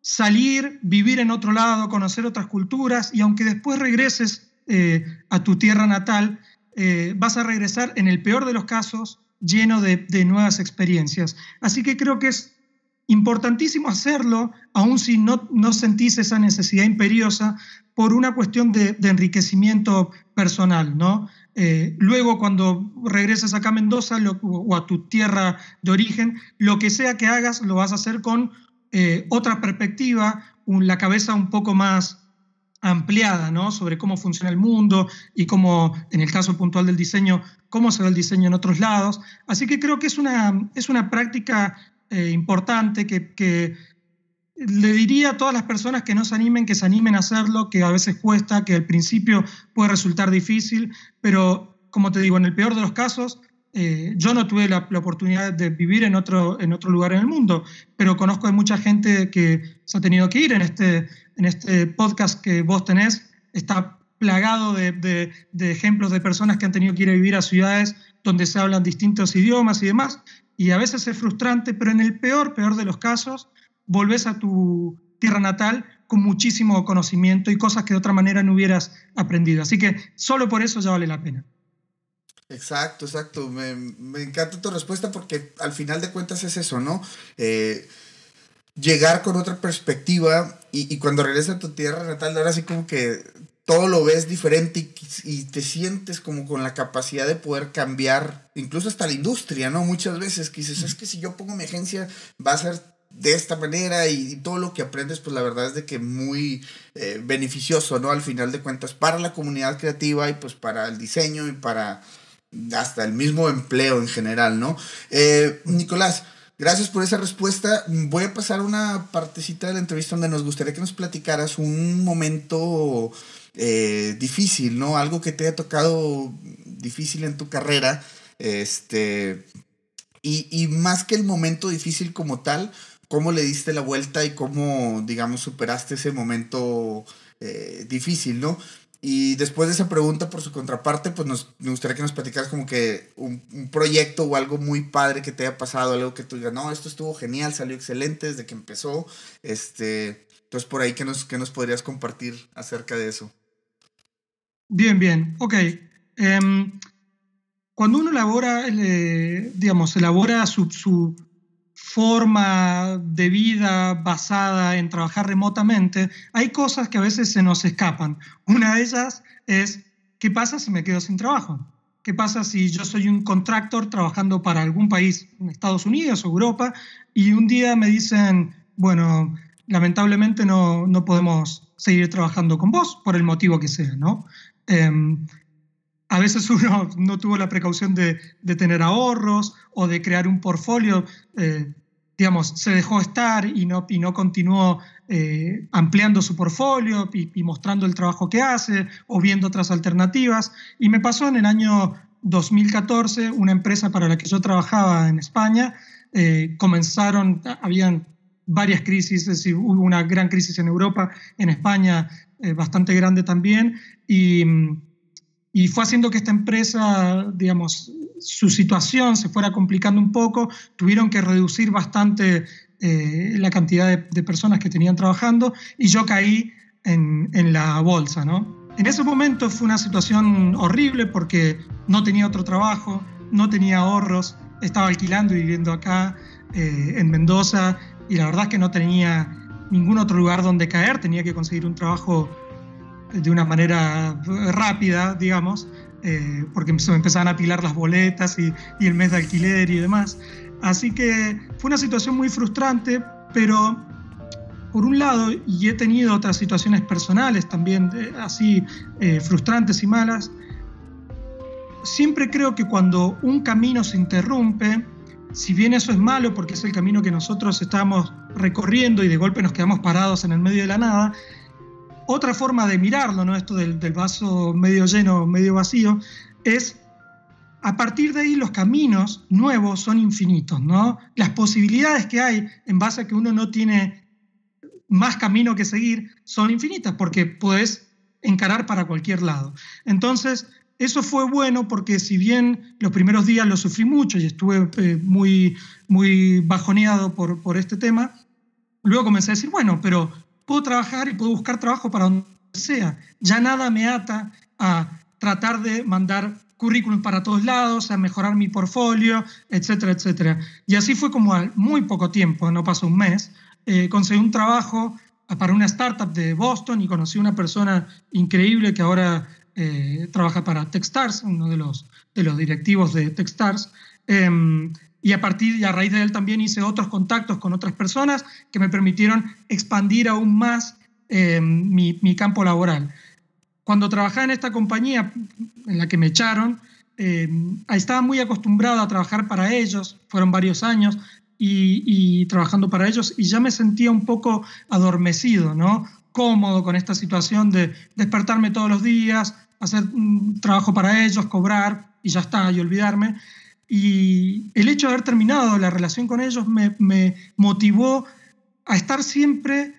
salir, vivir en otro lado, conocer otras culturas y aunque después regreses eh, a tu tierra natal, eh, vas a regresar en el peor de los casos lleno de, nuevas experiencias. Así que creo que es importantísimo hacerlo, aun si no, no sentís esa necesidad imperiosa, por una cuestión de, enriquecimiento personal, ¿no? Eh, luego, cuando regreses acá a Mendoza o a tu tierra de origen, lo que sea que hagas, lo vas a hacer con eh, otra perspectiva, la cabeza un poco más ampliada ¿no? sobre cómo funciona el mundo y cómo, en el caso puntual del diseño, cómo se ve el diseño en otros lados. Así que creo que es una, es una práctica eh, importante que, que, le diría a todas las personas que no se animen, que se animen a hacerlo, que a veces cuesta, que al principio puede resultar difícil, pero como te digo, en el peor de los casos, eh, yo no tuve la, oportunidad de vivir en otro, en otro lugar en el mundo, pero conozco de mucha gente que se ha tenido que ir en este, en este podcast que vos tenés. Está plagado de, de, ejemplos de personas que han tenido que ir a vivir a ciudades donde se hablan distintos idiomas y demás. Y a veces es frustrante, pero en el peor, peor de los casos, volvés a tu tierra natal con muchísimo conocimiento y cosas que de otra manera no hubieras aprendido. Así que solo por eso ya vale la pena. Exacto, exacto. Me, encanta tu respuesta porque al final de cuentas es eso, ¿no? Eh, llegar con otra perspectiva y, cuando regresas a tu tierra natal, ahora sí como que todo lo ves diferente y, te sientes como con la capacidad de poder cambiar, incluso hasta la industria, ¿no? Muchas veces que dices, es que si yo pongo mi agencia va a ser de esta manera y, todo lo que aprendes, pues la verdad es de que muy eh, beneficioso, ¿no? Al final de cuentas, para la comunidad creativa y pues para el diseño y para hasta el mismo empleo en general, ¿no? Eh, Nicolás, gracias por esa respuesta. Voy a pasar una partecita de la entrevista donde nos gustaría que nos platicaras un momento eh, difícil, ¿no? Algo que te haya tocado difícil en tu carrera, este, y, más que el momento difícil como tal, cómo le diste la vuelta y cómo, digamos, superaste ese momento eh, difícil, ¿no? Y después de esa pregunta, por su contraparte, pues nos, me gustaría que nos platicaras como que un, proyecto o algo muy padre que te haya pasado, algo que tú digas, no, esto estuvo genial, salió excelente desde que empezó. Este, entonces, por ahí, ¿qué nos, qué nos podrías compartir acerca de eso? Bien, bien, ok. Em, cuando uno elabora, eh, digamos, elabora su, su forma de vida basada en trabajar remotamente, hay cosas que a veces se nos escapan. Una de ellas es, ¿qué pasa si me quedo sin trabajo? ¿Qué pasa si yo soy un contractor trabajando para algún país, Estados Unidos o Europa, y un día me dicen, bueno, lamentablemente no, no podemos seguir trabajando con vos por el motivo que sea, ¿no? Em, a veces uno *laughs* no tuvo la precaución de, de, tener ahorros o de crear un portfolio. Eh, digamos, se dejó estar y no, y no continuó eh, ampliando su portfolio y, mostrando el trabajo que hace o viendo otras alternativas. Y me pasó en el año 2014, una empresa para la que yo trabajaba en España, eh, comenzaron, habían varias crisis, es decir, hubo una gran crisis en Europa, en España eh, bastante grande también, y, y, fue haciendo que esta empresa, digamos, su situación se fuera complicando un poco, tuvieron que reducir bastante eh, la cantidad de, personas que tenían trabajando, y yo caí en, en la bolsa, ¿no? En ese momento fue una situación horrible porque no tenía otro trabajo, no tenía ahorros, estaba alquilando y viviendo acá eh, en Mendoza y la verdad es que no tenía ningún otro lugar donde caer, tenía que conseguir un trabajo de una manera rápida, digamos, eh, porque se me empezaban a apilar las boletas y, el mes de alquiler y demás. Así que fue una situación muy frustrante, pero por un lado, y he tenido otras situaciones personales también así eh, frustrantes y malas, siempre creo que cuando un camino se interrumpe, si bien eso es malo porque es el camino que nosotros estamos recorriendo y de golpe nos quedamos parados en el medio de la nada, otra forma de mirarlo, ¿no? esto del, vaso medio lleno, medio vacío, es a partir de ahí los caminos nuevos son infinitos, ¿no? Las posibilidades que hay en base a que uno no tiene más camino que seguir son infinitas porque puedes encarar para cualquier lado. Entonces, eso fue bueno porque si bien los primeros días lo sufrí mucho y estuve eh, muy, muy bajoneado por, por este tema, luego comencé a decir, bueno, pero puedo trabajar y puedo buscar trabajo para donde sea. Ya nada me ata a tratar de mandar currículum para todos lados, a mejorar mi portfolio, etcétera, etcétera. Y así fue como al muy poco tiempo, no pasó un mes, eh, conseguí un trabajo para una startup de Boston y conocí una persona increíble que ahora eh, trabaja para Techstars, uno de los, de los directivos de Techstars. Em, y a partir y a raíz de él también hice otros contactos con otras personas que me permitieron expandir aún más em, mi, mi, campo laboral. Cuando trabajaba en esta compañía en la que me echaron, em, estaba muy acostumbrado a trabajar para ellos, fueron varios años, y, trabajando para ellos y ya me sentía un poco adormecido, ¿no? Cómodo con esta situación de despertarme todos los días, hacer trabajo para ellos, cobrar y ya está, y olvidarme. Y el hecho de haber terminado la relación con ellos me, motivó a estar siempre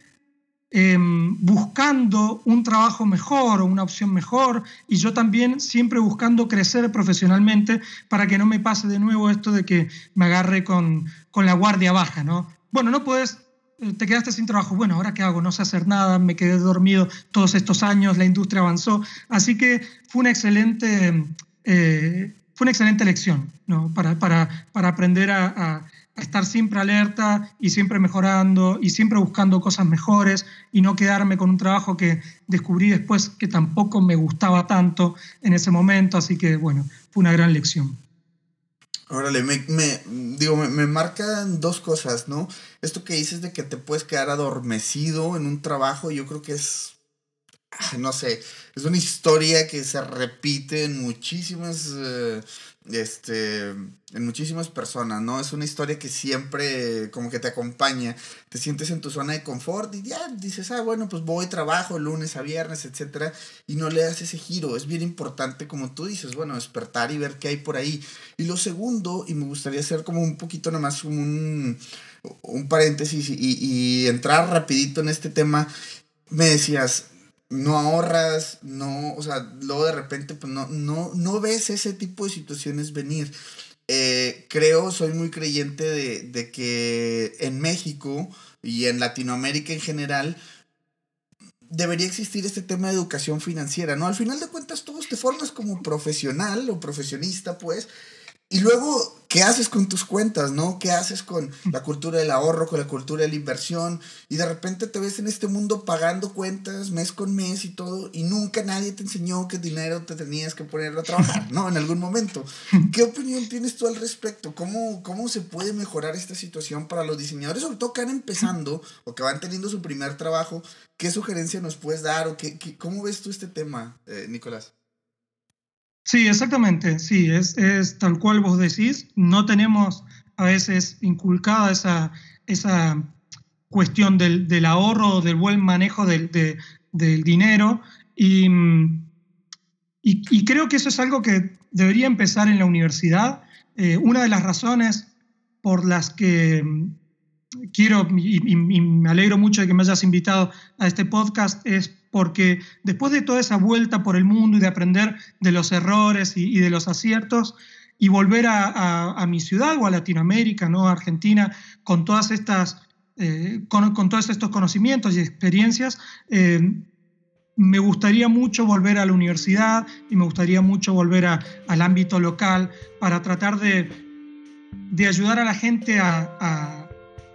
Em, buscando un trabajo mejor o una opción mejor y yo también siempre buscando crecer profesionalmente para que no me pase de nuevo esto de que me agarre con, con la guardia baja, ¿no? Bueno, no puedes, eh, te quedaste sin trabajo, bueno, ahora qué hago, no sé hacer nada, me quedé dormido todos estos años, la industria avanzó, así que fue una excelente, eh, fue una excelente lección, ¿no? Para, para, para aprender a estar siempre alerta y siempre mejorando y siempre buscando cosas mejores y no quedarme con un trabajo que descubrí después que tampoco me gustaba tanto en ese momento. Así que bueno, fue una gran lección. Órale, me, me, digo, me, me, marcan dos cosas, ¿no? Esto que dices de que te puedes quedar adormecido en un trabajo, yo creo que es, no sé, es una historia que se repite en muchísimas... Eh, este, en muchísimas personas, ¿no? Es una historia que siempre como que te acompaña, te sientes en tu zona de confort y ya dices, ah, bueno, pues voy, trabajo lunes a viernes, etcétera, y no le das ese giro. Es bien importante, como tú dices, bueno, despertar y ver qué hay por ahí. Y lo segundo, y me gustaría hacer como un poquito nomás un, un paréntesis y, y entrar rapidito en este tema, me decías, no ahorras, no, o sea, luego de repente pues no, no, no ves ese tipo de situaciones venir. Eh, creo, soy muy creyente de, de, que en México y en Latinoamérica en general debería existir este tema de educación financiera, ¿no? Al final de cuentas, todos te formas como profesional o profesionista, pues, y luego, ¿qué haces con tus cuentas, no? ¿Qué haces con la cultura del ahorro, con la cultura de la inversión? Y de repente te ves en este mundo pagando cuentas mes con mes y todo, y nunca nadie te enseñó qué dinero te tenías que poner a trabajar, ¿no? En algún momento. ¿Qué opinión tienes tú al respecto? ¿Cómo, cómo se puede mejorar esta situación para los diseñadores, sobre todo que van empezando o que van teniendo su primer trabajo? ¿Qué sugerencia nos puedes dar o qué, cómo ves tú este tema, eh, Nicolás? Sí, exactamente, sí, es, es, tal cual vos decís. No tenemos a veces inculcada esa, esa cuestión del, del ahorro, del buen manejo del, del dinero. Y, y, creo que eso es algo que debería empezar en la universidad. Eh, una de las razones por las que quiero y, me alegro mucho de que me hayas invitado a este podcast es porque después de toda esa vuelta por el mundo y de aprender de los errores y, de los aciertos y volver a, mi ciudad o a Latinoamérica, ¿no? a Argentina, con todas estas eh, con, todos estos conocimientos y experiencias, eh, me gustaría mucho volver a la universidad y me gustaría mucho volver al ámbito local para tratar de, de ayudar a la gente a,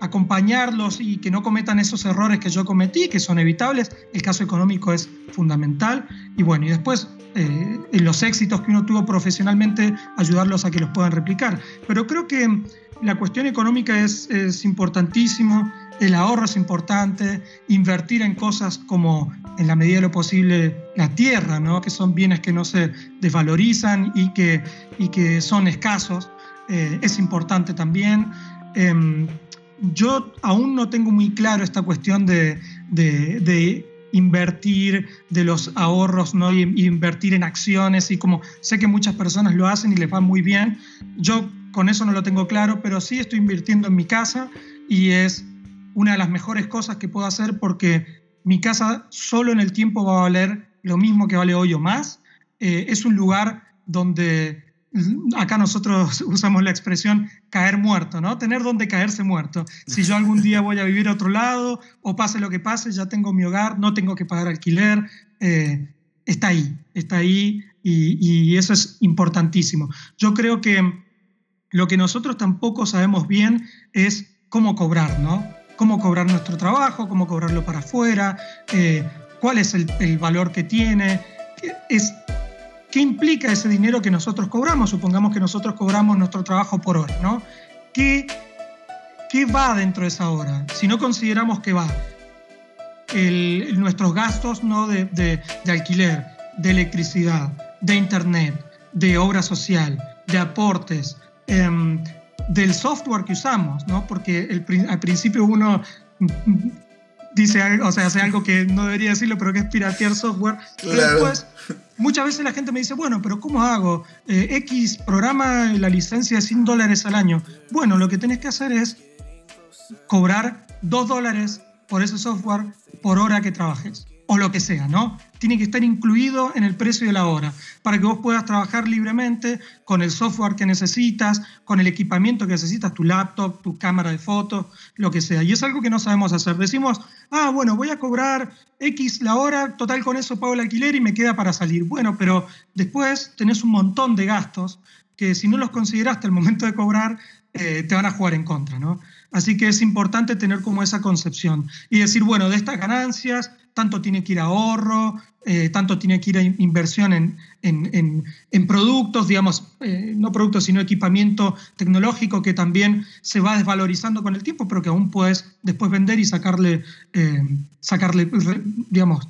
acompañarlos y que no cometan esos errores que yo cometí, que son evitables. El caso económico es fundamental. Y bueno, y después eh, los éxitos que uno tuvo profesionalmente, ayudarlos a que los puedan replicar. Pero creo que la cuestión económica es, es importantísimo el ahorro es importante, invertir en cosas como, en la medida de lo posible, la tierra, ¿no? que son bienes que no se desvalorizan y que, y que son escasos, eh, es importante también. Em, yo aún no tengo muy claro esta cuestión de, de, invertir de los ahorros, ¿no? Invertir en acciones y como sé que muchas personas lo hacen y les va muy bien, yo con eso no lo tengo claro, pero sí estoy invirtiendo en mi casa y es una de las mejores cosas que puedo hacer porque mi casa solo en el tiempo va a valer lo mismo que vale hoy o más. Eh, es un lugar donde acá nosotros *laughs* usamos la expresión caer muerto, ¿no? Tener donde caerse muerto. Si yo algún día voy a vivir a otro lado o pase lo que pase, ya tengo mi hogar, no tengo que pagar alquiler, eh, está ahí, está ahí y, eso es importantísimo. Yo creo que lo que nosotros tampoco sabemos bien es cómo cobrar, ¿no? cómo cobrar nuestro trabajo, cómo cobrarlo para afuera, eh, cuál es el, valor que tiene, es, qué implica ese dinero que nosotros cobramos. Supongamos que nosotros cobramos nuestro trabajo por hora, ¿no? ¿Qué, qué va dentro de esa hora? Si no consideramos que va nuestros gastos ¿no? de, de, alquiler, de electricidad, de internet, de obra social, de aportes, eh, del software que usamos, ¿no? Porque al principio uno dice, o sea, hace algo que no debería decirlo, pero que es piratear software. Pero después, muchas veces la gente me dice, bueno, pero ¿cómo hago? Eh, X programa la licencia de 100 dólares al año. Bueno, lo que tenés que hacer es cobrar 2 dólares por ese software por hora que trabajes o lo que sea, ¿no? Tiene que estar incluido en el precio de la hora para que vos puedas trabajar libremente con el software que necesitas, con el equipamiento que necesitas, tu laptop, tu cámara de fotos, lo que sea. Y es algo que no sabemos hacer. Decimos, ah, bueno, voy a cobrar X la hora, total con eso pago el alquiler y me queda para salir. Bueno, pero después tenés un montón de gastos que si no los consideraste al momento de cobrar, eh, te van a jugar en contra, ¿no? Así que es importante tener como esa concepción y decir, bueno, de estas ganancias, tanto tiene que ir ahorro, eh, tanto tiene que ir a inversión en, en, en, productos, digamos, eh, no productos, sino equipamiento tecnológico que también se va desvalorizando con el tiempo, pero que aún puedes después vender y sacarle, eh, sacarle digamos,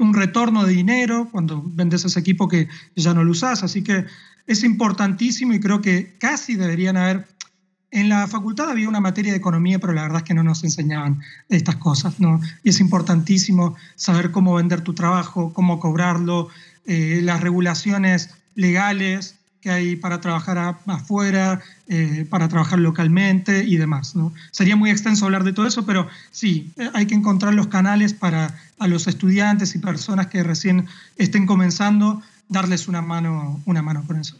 un retorno de dinero cuando vendes ese equipo que ya no lo usas. Así que es importantísimo y creo que casi deberían haber en la facultad había una materia de economía, pero la verdad es que no nos enseñaban estas cosas, ¿no? Y es importantísimo saber cómo vender tu trabajo, cómo cobrarlo, eh, las regulaciones legales que hay para trabajar afuera, eh, para trabajar localmente y demás. ¿no? Sería muy extenso hablar de todo eso, pero sí, eh, hay que encontrar los canales para a los estudiantes y personas que recién estén comenzando, darles una mano, una mano con eso.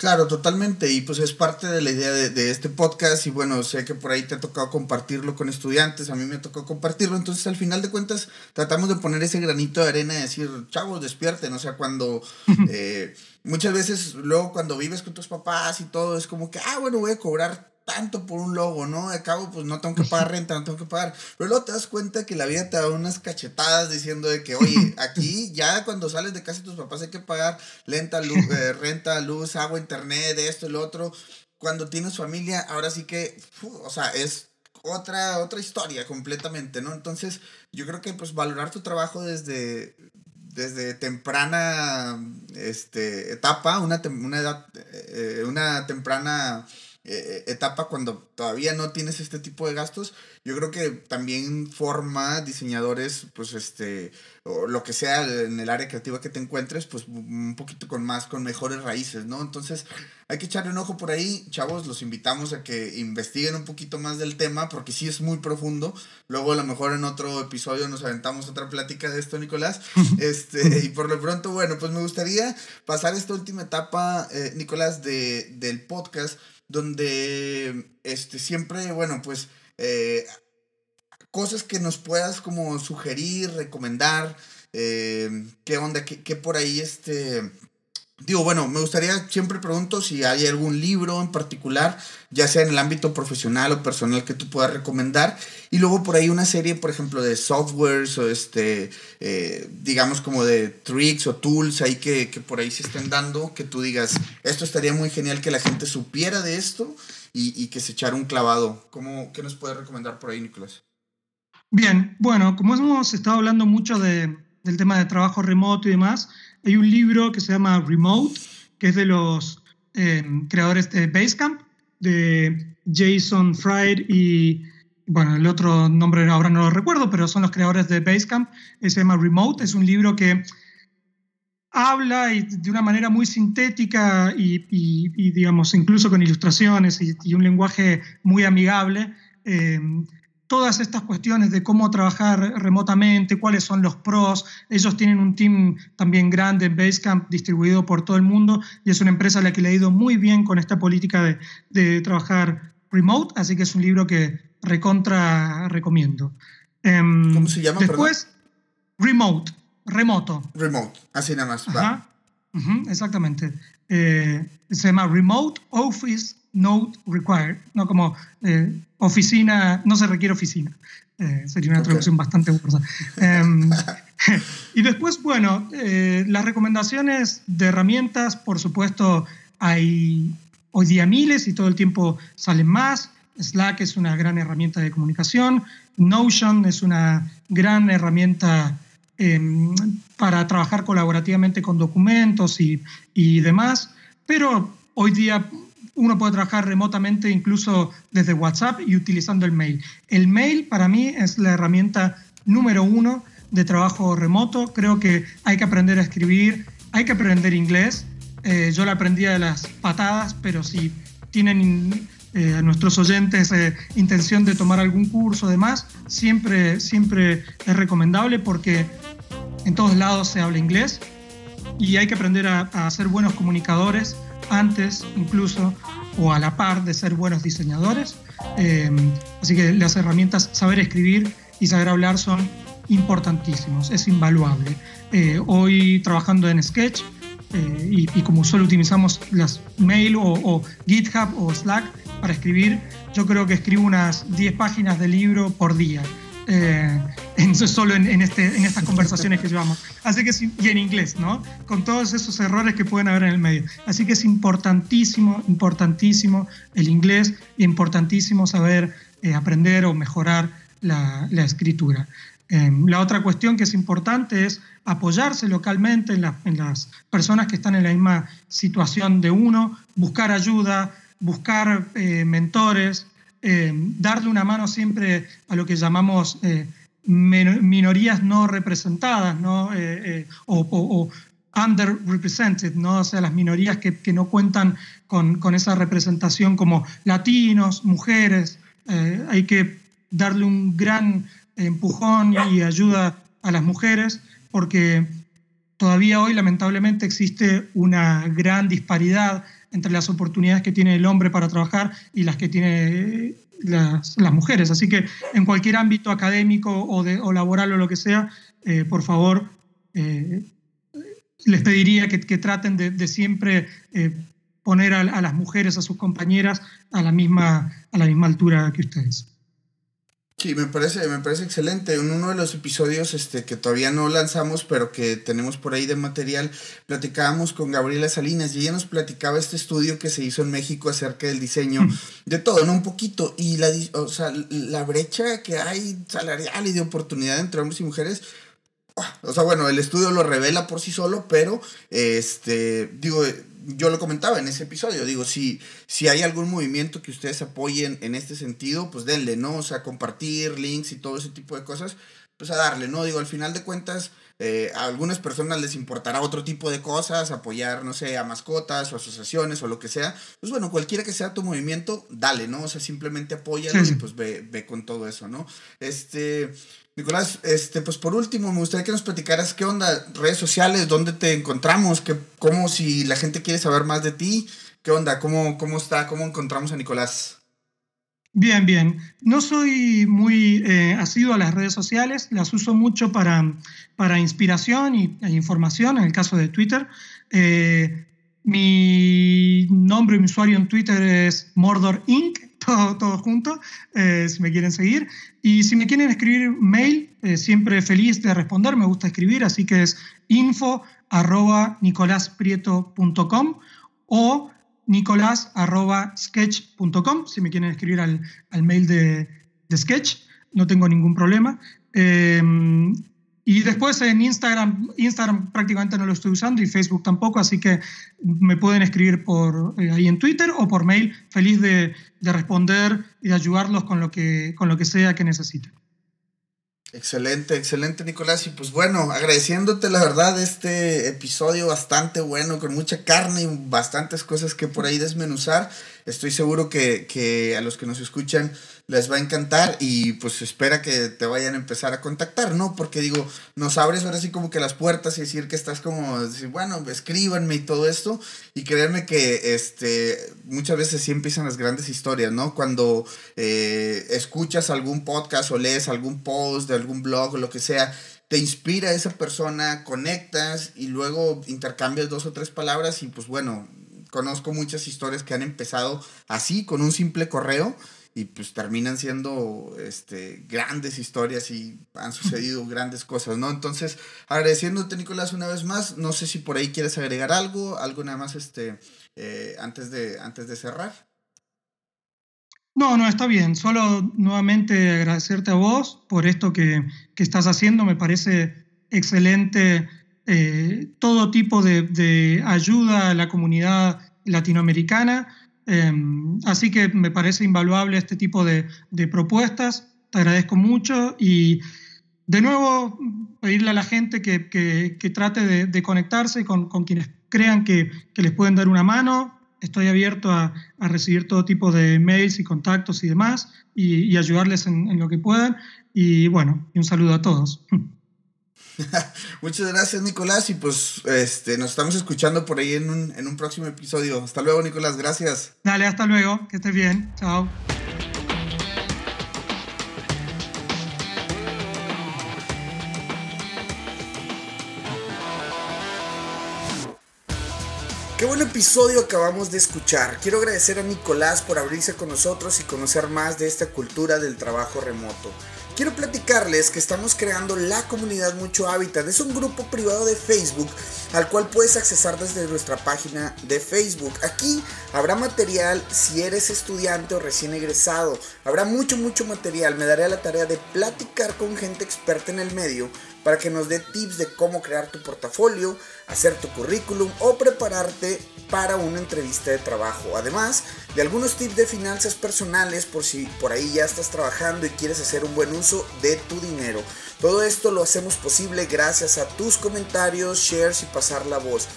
Claro, totalmente. Y pues es parte de la idea de, este podcast. Y bueno, sé que por ahí te ha tocado compartirlo con estudiantes. A mí me ha tocado compartirlo. Entonces, al final de cuentas, tratamos de poner ese granito de arena y decir, chavos, despierten. O sea, cuando *laughs* eh, muchas veces, luego cuando vives con tus papás y todo, es como que, ah, bueno, voy a cobrar tanto por un logo, ¿no? De cabo, pues no tengo que pagar renta, no tengo que pagar. Pero luego te das cuenta que la vida te da unas cachetadas diciendo de que, oye, *laughs* aquí ya cuando sales de casa de tus papás hay que pagar lenta, luz, eh, renta, luz, agua, internet, esto lo otro. Cuando tienes familia, ahora sí que, o sea, es otra, otra historia completamente, ¿no? Entonces, yo creo que pues valorar tu trabajo desde, desde temprana este, etapa, una, una edad, eh, una temprana eh, etapa cuando todavía no tienes este tipo de gastos, yo creo que también forma diseñadores, pues este, o lo que sea en el área creativa que te encuentres, pues un poquito con más, con mejores raíces, ¿no? Entonces hay que echarle un ojo por ahí, chavos, los invitamos a que investiguen un poquito más del tema, porque sí es muy profundo. Luego a lo mejor en otro episodio nos aventamos otra plática de esto, Nicolás. *laughs* Este, y por lo pronto, bueno, pues me gustaría pasar esta última etapa, eh, Nicolás, de, del podcast donde este, siempre, bueno, pues eh, cosas que nos puedas como sugerir, recomendar, eh, qué onda, qué, por ahí este... Digo, bueno, me gustaría, siempre pregunto si hay algún libro en particular, ya sea en el ámbito profesional o personal que tú puedas recomendar. Y luego por ahí una serie, por ejemplo, de softwares o este, eh, digamos como de tricks o tools ahí que, que, por ahí se estén dando, que tú digas, esto estaría muy genial que la gente supiera de esto y, y que se echara un clavado. ¿Cómo, ¿Qué nos puedes recomendar por ahí, Nicolás? Bien, bueno, como hemos estado hablando mucho de, del tema de trabajo remoto y demás, hay un libro que se llama Remote, que es de los eh, creadores de Basecamp, de Jason Fried y, bueno, el otro nombre ahora no lo recuerdo, pero son los creadores de Basecamp, se llama Remote, es un libro que habla de una manera muy sintética y, digamos, incluso con ilustraciones y, un lenguaje muy amigable. Eh, todas estas cuestiones de cómo trabajar remotamente, cuáles son los pros. Ellos tienen un team también grande en Basecamp distribuido por todo el mundo y es una empresa a la que le ha ido muy bien con esta política de, de trabajar remote, así que es un libro que recontra recomiendo. Em, ¿Cómo se llama? Después, Remote, remoto. Remote, así nada más. exactamente. Eh, se llama Remote Office Note Required, no como eh, oficina, no se requiere oficina. Eh, sería una traducción bastante burda. *laughs* Em, *laughs* y después, bueno, eh, las recomendaciones de herramientas, por supuesto, hay hoy día miles y todo el tiempo salen más. Slack es una gran herramienta de comunicación. Notion es una gran herramienta em, para trabajar colaborativamente con documentos y, y demás. Pero hoy día uno puede trabajar remotamente incluso desde WhatsApp y utilizando el mail. El mail para mí es la herramienta número uno de trabajo remoto. Creo que hay que aprender a escribir, hay que aprender inglés. Eh, yo la aprendí de las patadas, pero si tienen eh, a nuestros oyentes eh, intención de tomar algún curso demás, siempre, siempre es recomendable porque en todos lados se habla inglés y hay que aprender a, a ser buenos comunicadores antes incluso o a la par de ser buenos diseñadores. Em, así que las herramientas saber escribir y saber hablar son importantísimos, es invaluable. Eh, hoy trabajando en Sketch eh, y, como solo utilizamos las mail o, GitHub o Slack para escribir, yo creo que escribo unas 10 páginas de libro por día. Eh, en, solo en, este, en estas conversaciones que llevamos. Así que y en inglés, ¿no? Con todos esos errores que pueden haber en el medio. Así que es importantísimo, importantísimo el inglés importantísimo saber eh, aprender o mejorar la, la escritura. Em, la otra cuestión que es importante es apoyarse localmente en, en, las personas que están en la misma situación de uno, buscar ayuda, buscar eh, mentores, eh, darle una mano siempre a lo que llamamos eh, minorías no representadas ¿no? Eh, o, underrepresented, ¿no? o sea, las minorías que, no cuentan con, esa representación como latinos, mujeres. hay que darle un gran empujón y ayuda a las mujeres porque todavía hoy lamentablemente existe una gran disparidad entre las oportunidades que tiene el hombre para trabajar y las que tiene las, mujeres. Así que en cualquier ámbito académico o, de, o laboral o lo que sea, eh, por favor, eh, les pediría que, traten de, de siempre eh, poner a, a, las mujeres, a sus compañeras, a la misma, a la misma altura que ustedes. Sí, me parece, me parece excelente. En uno de los episodios este, que todavía no lanzamos, pero que tenemos por ahí de material, platicábamos con Gabriela Salinas y ella nos platicaba este estudio que se hizo en México acerca del diseño mm. de todo, ¿no? Un poquito. Y la, o sea, la brecha que hay salarial y de oportunidad entre hombres y mujeres, ah, o sea, bueno, el estudio lo revela por sí solo, pero, este, digo, yo lo comentaba en ese episodio, digo, si, si hay algún movimiento que ustedes apoyen en este sentido, pues denle, ¿no? O sea, compartir links y todo ese tipo de cosas, pues a darle, ¿no? Digo, al final de cuentas, eh, a algunas personas les importará otro tipo de cosas, apoyar, no sé, a mascotas o asociaciones o lo que sea. Pues bueno, cualquiera que sea tu movimiento, dale, ¿no? O sea, simplemente apóyalo y pues ve, ve con todo eso, ¿no? Este, Nicolás, este, pues por último, me gustaría que nos platicaras qué onda, redes sociales, dónde te encontramos, qué, cómo si la gente quiere saber más de ti, qué onda, cómo, cómo está, cómo encontramos a Nicolás. Bien, bien. No soy muy eh, asiduo a las redes sociales, las uso mucho para, para inspiración y, e información, en el caso de Twitter. Eh, mi nombre y mi usuario en Twitter es Mordor Inc., todo, junto, eh, si me quieren seguir. Y si me quieren escribir mail, eh, siempre feliz de responder, me gusta escribir, así que es info arroba nicolasprieto.com o nicolás arroba sketch.com, si me quieren escribir al, al mail de, de, Sketch, no tengo ningún problema. Eh, y después en Instagram, Instagram prácticamente no lo estoy usando y Facebook tampoco, así que me pueden escribir por eh, ahí en Twitter o por mail. Feliz de, de, responder y de ayudarlos con lo que, con lo que sea que necesiten. Excelente, excelente Nicolás. Y pues bueno, agradeciéndote la verdad este episodio bastante bueno, con mucha carne y bastantes cosas que por ahí desmenuzar. Estoy seguro que, que a los que nos escuchan les va a encantar y pues espera que te vayan a empezar a contactar, ¿no? Porque digo, nos abres ahora sí como que las puertas y decir que estás como, bueno, escríbanme y todo esto y créanme que este, muchas veces sí empiezan las grandes historias, ¿no? Cuando eh, escuchas algún podcast o lees algún post de algún blog o lo que sea, te inspira esa persona, conectas y luego intercambias dos o tres palabras y pues bueno, conozco muchas historias que han empezado así, con un simple correo y pues terminan siendo este, grandes historias y han sucedido grandes cosas, ¿no? Entonces, agradeciéndote, Nicolás, una vez más, no sé si por ahí quieres agregar algo, algo nada más este, eh, antes, de, antes de cerrar. No, no, está bien. Solo nuevamente agradecerte a vos por esto que, que estás haciendo. Me parece excelente eh, todo tipo de, de ayuda a la comunidad latinoamericana Em, así que me parece invaluable este tipo de, propuestas. Te agradezco mucho y de nuevo pedirle a la gente que, trate de, conectarse con, quienes crean que, les pueden dar una mano. Estoy abierto a, recibir todo tipo de mails y contactos y demás y, ayudarles en, lo que puedan. Y bueno, un saludo a todos. *laughs* *laughs* Muchas gracias, Nicolás. Y pues este, nos estamos escuchando por ahí en un, en un próximo episodio. Hasta luego, Nicolás. Gracias. Dale, hasta luego. Que estés bien. Chao. Qué buen episodio acabamos de escuchar. Quiero agradecer a Nicolás por abrirse con nosotros y conocer más de esta cultura del trabajo remoto. Quiero platicarles que estamos creando la comunidad Mucho Hábitat. Es un grupo privado de Facebook al cual puedes accesar desde nuestra página de Facebook. Aquí habrá material si eres estudiante o recién egresado. Habrá mucho, mucho material. Me daré la tarea de platicar con gente experta en el medio para que nos dé tips de cómo crear tu portafolio, hacer tu currículum o prepararte para una entrevista de trabajo. Además de algunos tips de finanzas personales por si por ahí ya estás trabajando y quieres hacer un buen uso de tu dinero. Todo esto lo hacemos posible gracias a tus comentarios, shares y pasar la voz.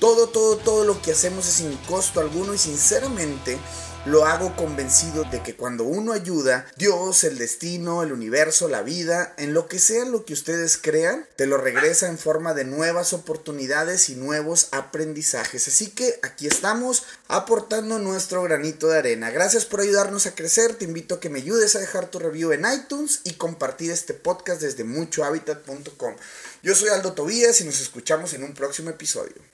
Todo, todo, todo lo que hacemos es sin costo alguno y sinceramente lo hago convencido de que cuando uno ayuda, Dios, el destino, el universo, la vida, en lo que sea lo que ustedes crean, te lo regresa en forma de nuevas oportunidades y nuevos aprendizajes. Así que aquí estamos aportando nuestro granito de arena. Gracias por ayudarnos a crecer. Te invito a que me ayudes a dejar tu review en iTunes y compartir este podcast desde muchohabitat.com. Yo soy Aldo Tobías y nos escuchamos en un próximo episodio.